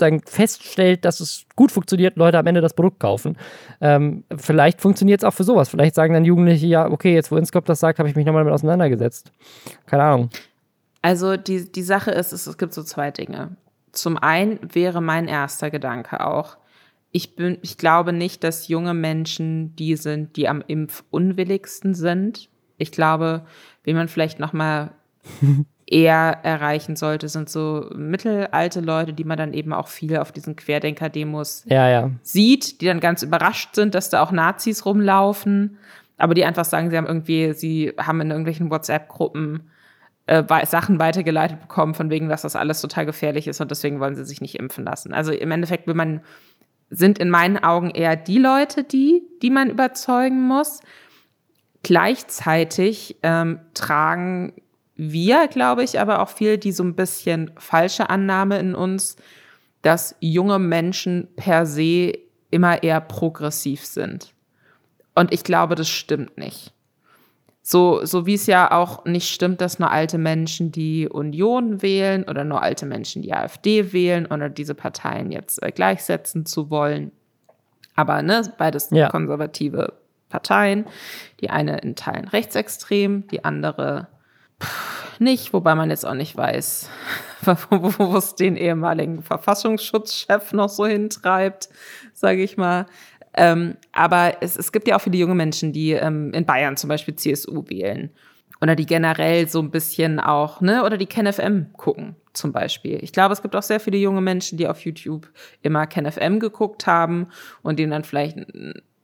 sagen, feststellt, dass es gut funktioniert, Leute am Ende das Produkt kaufen. Ähm, vielleicht funktioniert es auch für sowas. Vielleicht sagen dann Jugendliche, ja, okay, jetzt wo Inscope das sagt, habe ich mich nochmal damit auseinandergesetzt. Keine Ahnung. Also die, die Sache ist, es, es gibt so zwei Dinge. Zum einen wäre mein erster Gedanke auch, ich, bin, ich glaube nicht, dass junge Menschen die sind, die am impfunwilligsten sind. Ich glaube, wie man vielleicht noch mal eher erreichen sollte, sind so mittelalte Leute, die man dann eben auch viel auf diesen Querdenker-Demos Ja, ja. sieht, die dann ganz überrascht sind, dass da auch Nazis rumlaufen, aber die einfach sagen, sie haben irgendwie, sie haben in irgendwelchen WhatsApp-Gruppen äh, Sachen weitergeleitet bekommen, von wegen, dass das alles total gefährlich ist und deswegen wollen sie sich nicht impfen lassen. Also im Endeffekt will man, sind in meinen Augen eher die Leute, die, die man überzeugen muss. Gleichzeitig ähm, tragen wir, glaube ich, aber auch viel die so ein bisschen falsche Annahme in uns, dass junge Menschen per se immer eher progressiv sind. Und ich glaube, das stimmt nicht. So, so wie es ja auch nicht stimmt, dass nur alte Menschen die Union wählen oder nur alte Menschen die AfD wählen oder diese Parteien jetzt äh, gleichsetzen zu wollen. Aber ne, beides Ja. konservative Parteien. Die eine in Teilen rechtsextrem, die andere nicht, wobei man jetzt auch nicht weiß, wo es den ehemaligen Verfassungsschutzchef noch so hintreibt, sage ich mal. Ähm, aber es, es gibt ja auch viele junge Menschen, die ähm, in Bayern zum Beispiel CSU wählen. Oder die generell so ein bisschen auch, ne, oder die KenFM gucken, zum Beispiel. Ich glaube, es gibt auch sehr viele junge Menschen, die auf YouTube immer KenFM geguckt haben und denen dann vielleicht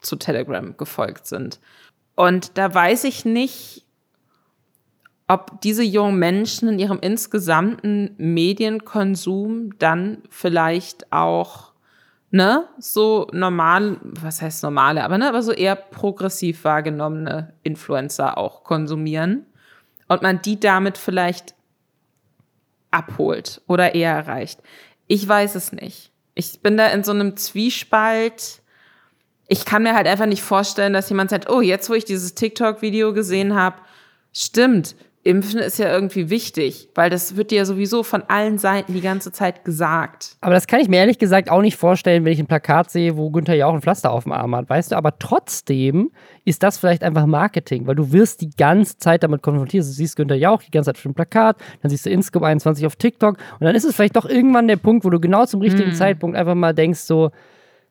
zu Telegram gefolgt sind. Und da weiß ich nicht, ob diese jungen Menschen in ihrem insgesamten Medienkonsum dann vielleicht auch ne, so normal, was heißt normale, aber ne, aber so eher progressiv wahrgenommene Influencer auch konsumieren und man die damit vielleicht abholt oder eher erreicht. Ich weiß es nicht. Ich bin da in so einem Zwiespalt. Ich kann mir halt einfach nicht vorstellen, dass jemand sagt, oh, jetzt wo ich dieses TikTok-Video gesehen habe, stimmt, Impfen ist ja irgendwie wichtig, weil das wird dir ja sowieso von allen Seiten die ganze Zeit gesagt. Aber das kann ich mir ehrlich gesagt auch nicht vorstellen, wenn ich ein Plakat sehe, wo Günther ja auch ein Pflaster auf dem Arm hat, weißt du? Aber trotzdem ist das vielleicht einfach Marketing, weil du wirst die ganze Zeit damit konfrontiert. Du siehst Günther Jauch die ganze Zeit auf dem Plakat, dann siehst du Inscope 21 auf TikTok und dann ist es vielleicht doch irgendwann der Punkt, wo du genau zum richtigen mm. Zeitpunkt einfach mal denkst so,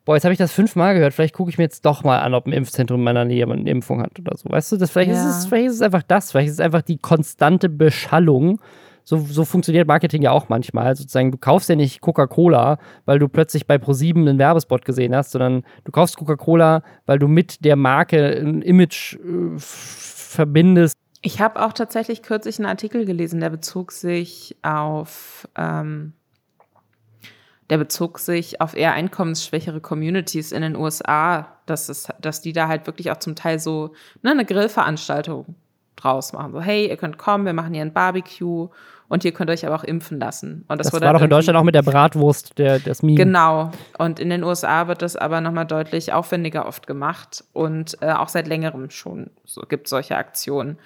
boah, jetzt habe ich das fünfmal gehört, vielleicht gucke ich mir jetzt doch mal an, ob ein Impfzentrum in meiner Nähe eine Impfung hat oder so. Weißt du, das, vielleicht, ja. ist es, vielleicht ist es einfach das, vielleicht ist es einfach die konstante Beschallung. So, so funktioniert Marketing ja auch manchmal. Sozusagen, du kaufst ja nicht Coca-Cola, weil du plötzlich bei ProSieben einen Werbespot gesehen hast, sondern du kaufst Coca-Cola, weil du mit der Marke ein Image äh, verbindest. Ich habe auch tatsächlich kürzlich einen Artikel gelesen, der bezog sich auf ähm, der bezog sich auf eher einkommensschwächere Communities in den USA, dass, es, dass die da halt wirklich auch zum Teil so ne, eine Grillveranstaltung draus machen. So, hey, ihr könnt kommen, wir machen hier ein Barbecue und ihr könnt euch aber auch impfen lassen. Und das, das war doch in Deutschland auch mit der Bratwurst, der, das Meme. Genau. Und in den USA wird das aber nochmal deutlich aufwendiger oft gemacht und äh, auch seit längerem schon so, gibt solche Aktionen.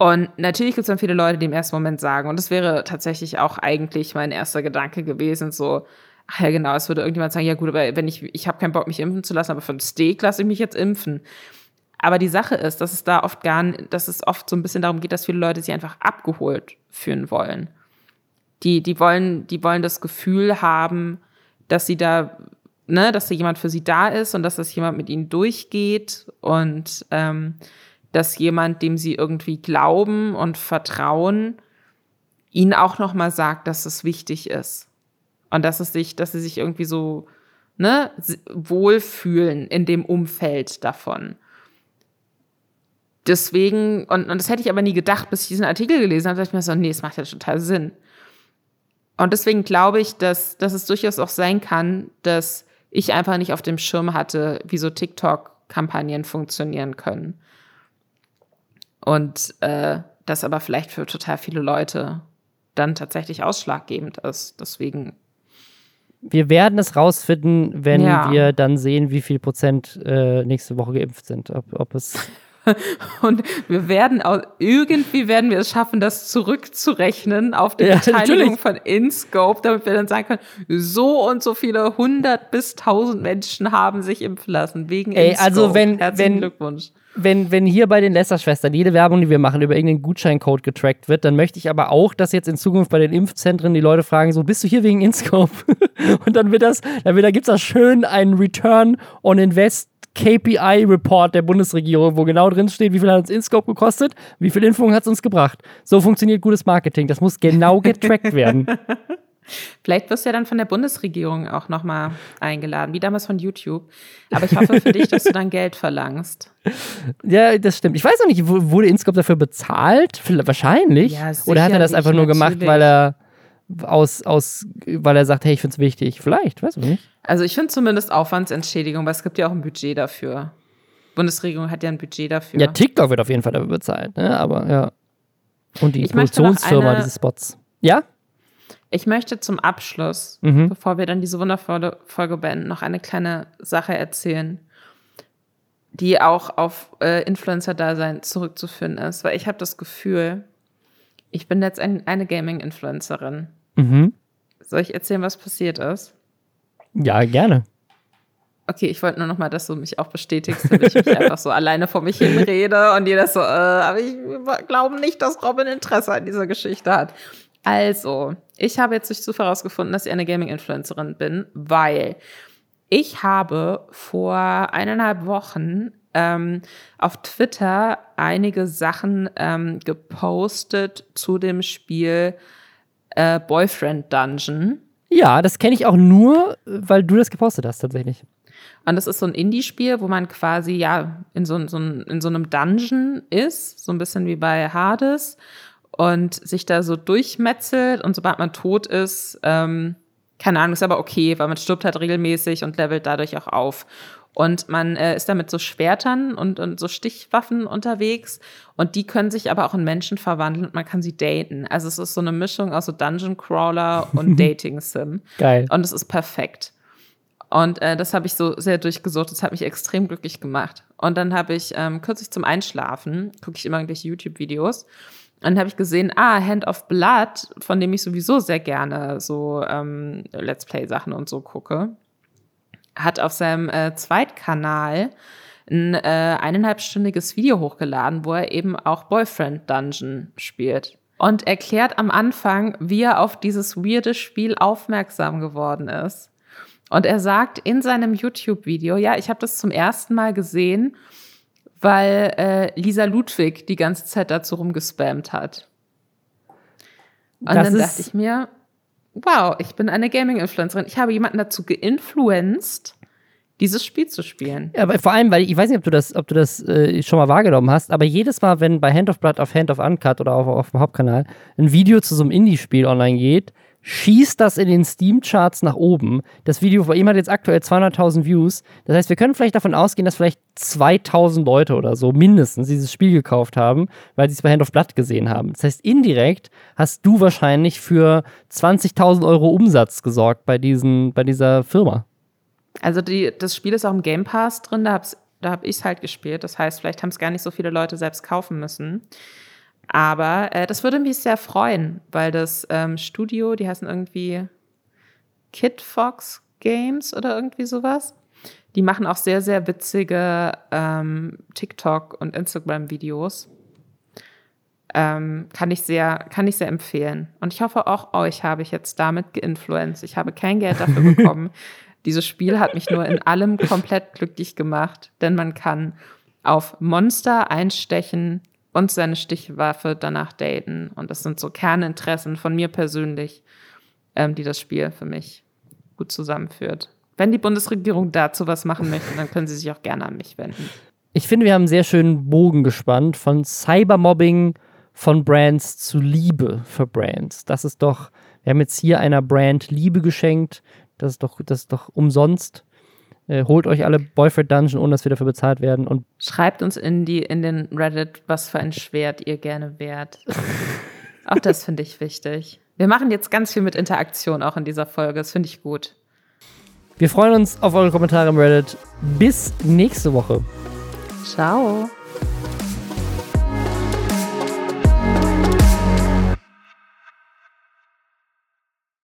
Und natürlich gibt es dann viele Leute, die im ersten Moment sagen, und das wäre tatsächlich auch eigentlich mein erster Gedanke gewesen, so, ach ja genau, es würde irgendjemand sagen, ja gut, aber wenn ich, ich habe keinen Bock, mich impfen zu lassen, aber für ein Steak lasse ich mich jetzt impfen. Aber die Sache ist, dass es da oft gar dass es oft so ein bisschen darum geht, dass viele Leute sich einfach abgeholt fühlen wollen. Die, die wollen, die wollen das Gefühl haben, dass sie da, ne, dass da jemand für sie da ist und dass das jemand mit ihnen durchgeht und ähm, dass jemand, dem sie irgendwie glauben und vertrauen, ihnen auch noch mal sagt, dass es wichtig ist und dass es sich, dass sie sich irgendwie so ne, wohlfühlen in dem Umfeld davon. Deswegen, und, und das hätte ich aber nie gedacht, bis ich diesen Artikel gelesen habe, dachte ich mir so, nee, es macht ja total Sinn. Und deswegen glaube ich, dass, dass es durchaus auch sein kann, dass ich einfach nicht auf dem Schirm hatte, wie so TikTok-Kampagnen funktionieren können. Und äh, das aber vielleicht für total viele Leute dann tatsächlich ausschlaggebend ist. Deswegen. Wir werden es rausfinden, wenn ja. wir dann sehen, wie viel Prozent äh, nächste Woche geimpft sind. Ob, ob es und wir werden auch, irgendwie werden wir es schaffen, das zurückzurechnen auf die ja, Beteiligung natürlich. von InScope, damit wir dann sagen können, so und so viele hundert bis tausend Menschen haben sich impfen lassen wegen Ey, InScope. Also wenn, Herzlichen wenn, Glückwunsch wenn, wenn hier bei den Lester-Schwestern jede Werbung, die wir machen, über irgendeinen Gutscheincode getrackt wird, dann möchte ich aber auch, dass jetzt in Zukunft bei den Impfzentren die Leute fragen, so, bist du hier wegen InScope? Und dann wird das, dann wird, da gibt's da schön einen Return on Invest KPI-Report der Bundesregierung, wo genau drin steht, wie viel hat uns InScope gekostet, wie viel Impfungen hat es uns gebracht. So funktioniert gutes Marketing. Das muss genau getrackt werden. Vielleicht wirst du ja dann von der Bundesregierung auch nochmal eingeladen, wie damals von YouTube. Aber ich hoffe für dich, dass du dann Geld verlangst. Ja, das stimmt. Ich weiß noch nicht, wurde Inscope dafür bezahlt? Wahrscheinlich. Ja, Oder hat er das einfach nur gemacht, weil er aus, aus, weil er sagt, hey, ich finde es wichtig? Vielleicht, weiß ich nicht. Also ich finde zumindest Aufwandsentschädigung, weil es gibt ja auch ein Budget dafür. Die Bundesregierung hat ja ein Budget dafür. Ja, TikTok wird auf jeden Fall dafür bezahlt, ne? Aber ja. Und die ich Produktionsfirma dieses Spots. Ja? Ich möchte zum Abschluss, mhm. bevor wir dann diese wundervolle Folge beenden, noch eine kleine Sache erzählen, die auch auf äh, Influencer-Dasein zurückzuführen ist, weil ich habe das Gefühl, ich bin jetzt ein, eine Gaming-Influencerin. Mhm. Soll ich erzählen, was passiert ist? Ja, gerne. Okay, ich wollte nur noch mal, dass du mich auch bestätigst, damit ich mich einfach so alleine vor mich hinrede und jeder so, äh, aber ich glaube nicht, dass Robin Interesse an dieser Geschichte hat. Also, ich habe jetzt durch Zufall herausgefunden, dass ich eine Gaming-Influencerin bin, weil ich habe vor eineinhalb Wochen ähm, auf Twitter einige Sachen ähm, gepostet zu dem Spiel äh, Boyfriend Dungeon. Ja, das kenne ich auch nur, weil du das gepostet hast, tatsächlich. Und das ist so ein Indie-Spiel, wo man quasi ja in so, so, in so einem Dungeon ist, so ein bisschen wie bei Hades und sich da so durchmetzelt und sobald man tot ist, ähm, keine Ahnung, ist aber okay, weil man stirbt halt regelmäßig und levelt dadurch auch auf. Und man äh, ist da mit so Schwertern und, und so Stichwaffen unterwegs. Und die können sich aber auch in Menschen verwandeln und man kann sie daten. Also es ist so eine Mischung aus so Dungeon Crawler und Dating Sim. Geil. Und es ist perfekt. Und äh, das habe ich so sehr durchgesucht. Das hat mich extrem glücklich gemacht. Und dann habe ich ähm, kürzlich zum Einschlafen, gucke ich immer irgendwelche YouTube-Videos. Und habe ich gesehen, ah, Hand of Blood, von dem ich sowieso sehr gerne so ähm, Let's Play-Sachen und so gucke, hat auf seinem äh, Zweitkanal ein äh, eineinhalbstündiges Video hochgeladen, wo er eben auch Boyfriend Dungeon spielt. Und erklärt am Anfang, wie er auf dieses weirde Spiel aufmerksam geworden ist. Und er sagt in seinem YouTube-Video, ja, ich habe das zum ersten Mal gesehen, weil äh, Lisa Ludwig die ganze Zeit dazu rumgespammt hat. Und das dann dachte ich mir, wow, ich bin eine Gaming-Influencerin. Ich habe jemanden dazu geinfluenced, dieses Spiel zu spielen. Ja, aber vor allem, weil ich weiß nicht, ob du das, ob du das äh, schon mal wahrgenommen hast, aber jedes Mal, wenn bei Hand of Blood auf Hand of Uncut oder auf, auf dem Hauptkanal ein Video zu so einem Indie-Spiel online geht, schießt das in den Steam-Charts nach oben. Das Video bei ihm hat jetzt aktuell 200.000 Views. Das heißt, wir können vielleicht davon ausgehen, dass vielleicht 2.000 Leute oder so mindestens dieses Spiel gekauft haben, weil sie es bei Hand of Blood gesehen haben. Das heißt, indirekt hast du wahrscheinlich für 20.000 Euro Umsatz gesorgt bei, diesen, bei dieser Firma. Also die, das Spiel ist auch im Game Pass drin, da, da habe ich es halt gespielt. Das heißt, vielleicht haben es gar nicht so viele Leute selbst kaufen müssen. Aber äh, das würde mich sehr freuen, weil das ähm, Studio, die heißen irgendwie Kid Fox Games oder irgendwie sowas. Die machen auch sehr, sehr witzige ähm, TikTok- und Instagram-Videos. Ähm, kann, ich sehr, kann ich sehr empfehlen. Und ich hoffe, auch euch habe ich jetzt damit geinfluenced. Ich habe kein Geld dafür bekommen. Dieses Spiel hat mich nur in allem komplett glücklich gemacht, denn man kann auf Monster einstechen, und seine Stichwaffe danach daten. Und das sind so Kerninteressen von mir persönlich, ähm, die das Spiel für mich gut zusammenführt. Wenn die Bundesregierung dazu was machen möchte, dann können sie sich auch gerne an mich wenden. Ich finde, wir haben einen sehr schönen Bogen gespannt von Cybermobbing von Brands zu Liebe für Brands. Das ist doch, wir haben jetzt hier einer Brand Liebe geschenkt. Das ist doch, das ist doch umsonst. Äh, holt euch alle Boyfriend Dungeon, ohne dass wir dafür bezahlt werden. Und Schreibt uns in, die, in den Reddit, was für ein Schwert ihr gerne wärt. auch das finde ich wichtig. Wir machen jetzt ganz viel mit Interaktion auch in dieser Folge. Das finde ich gut. Wir freuen uns auf eure Kommentare im Reddit. Bis nächste Woche. Ciao.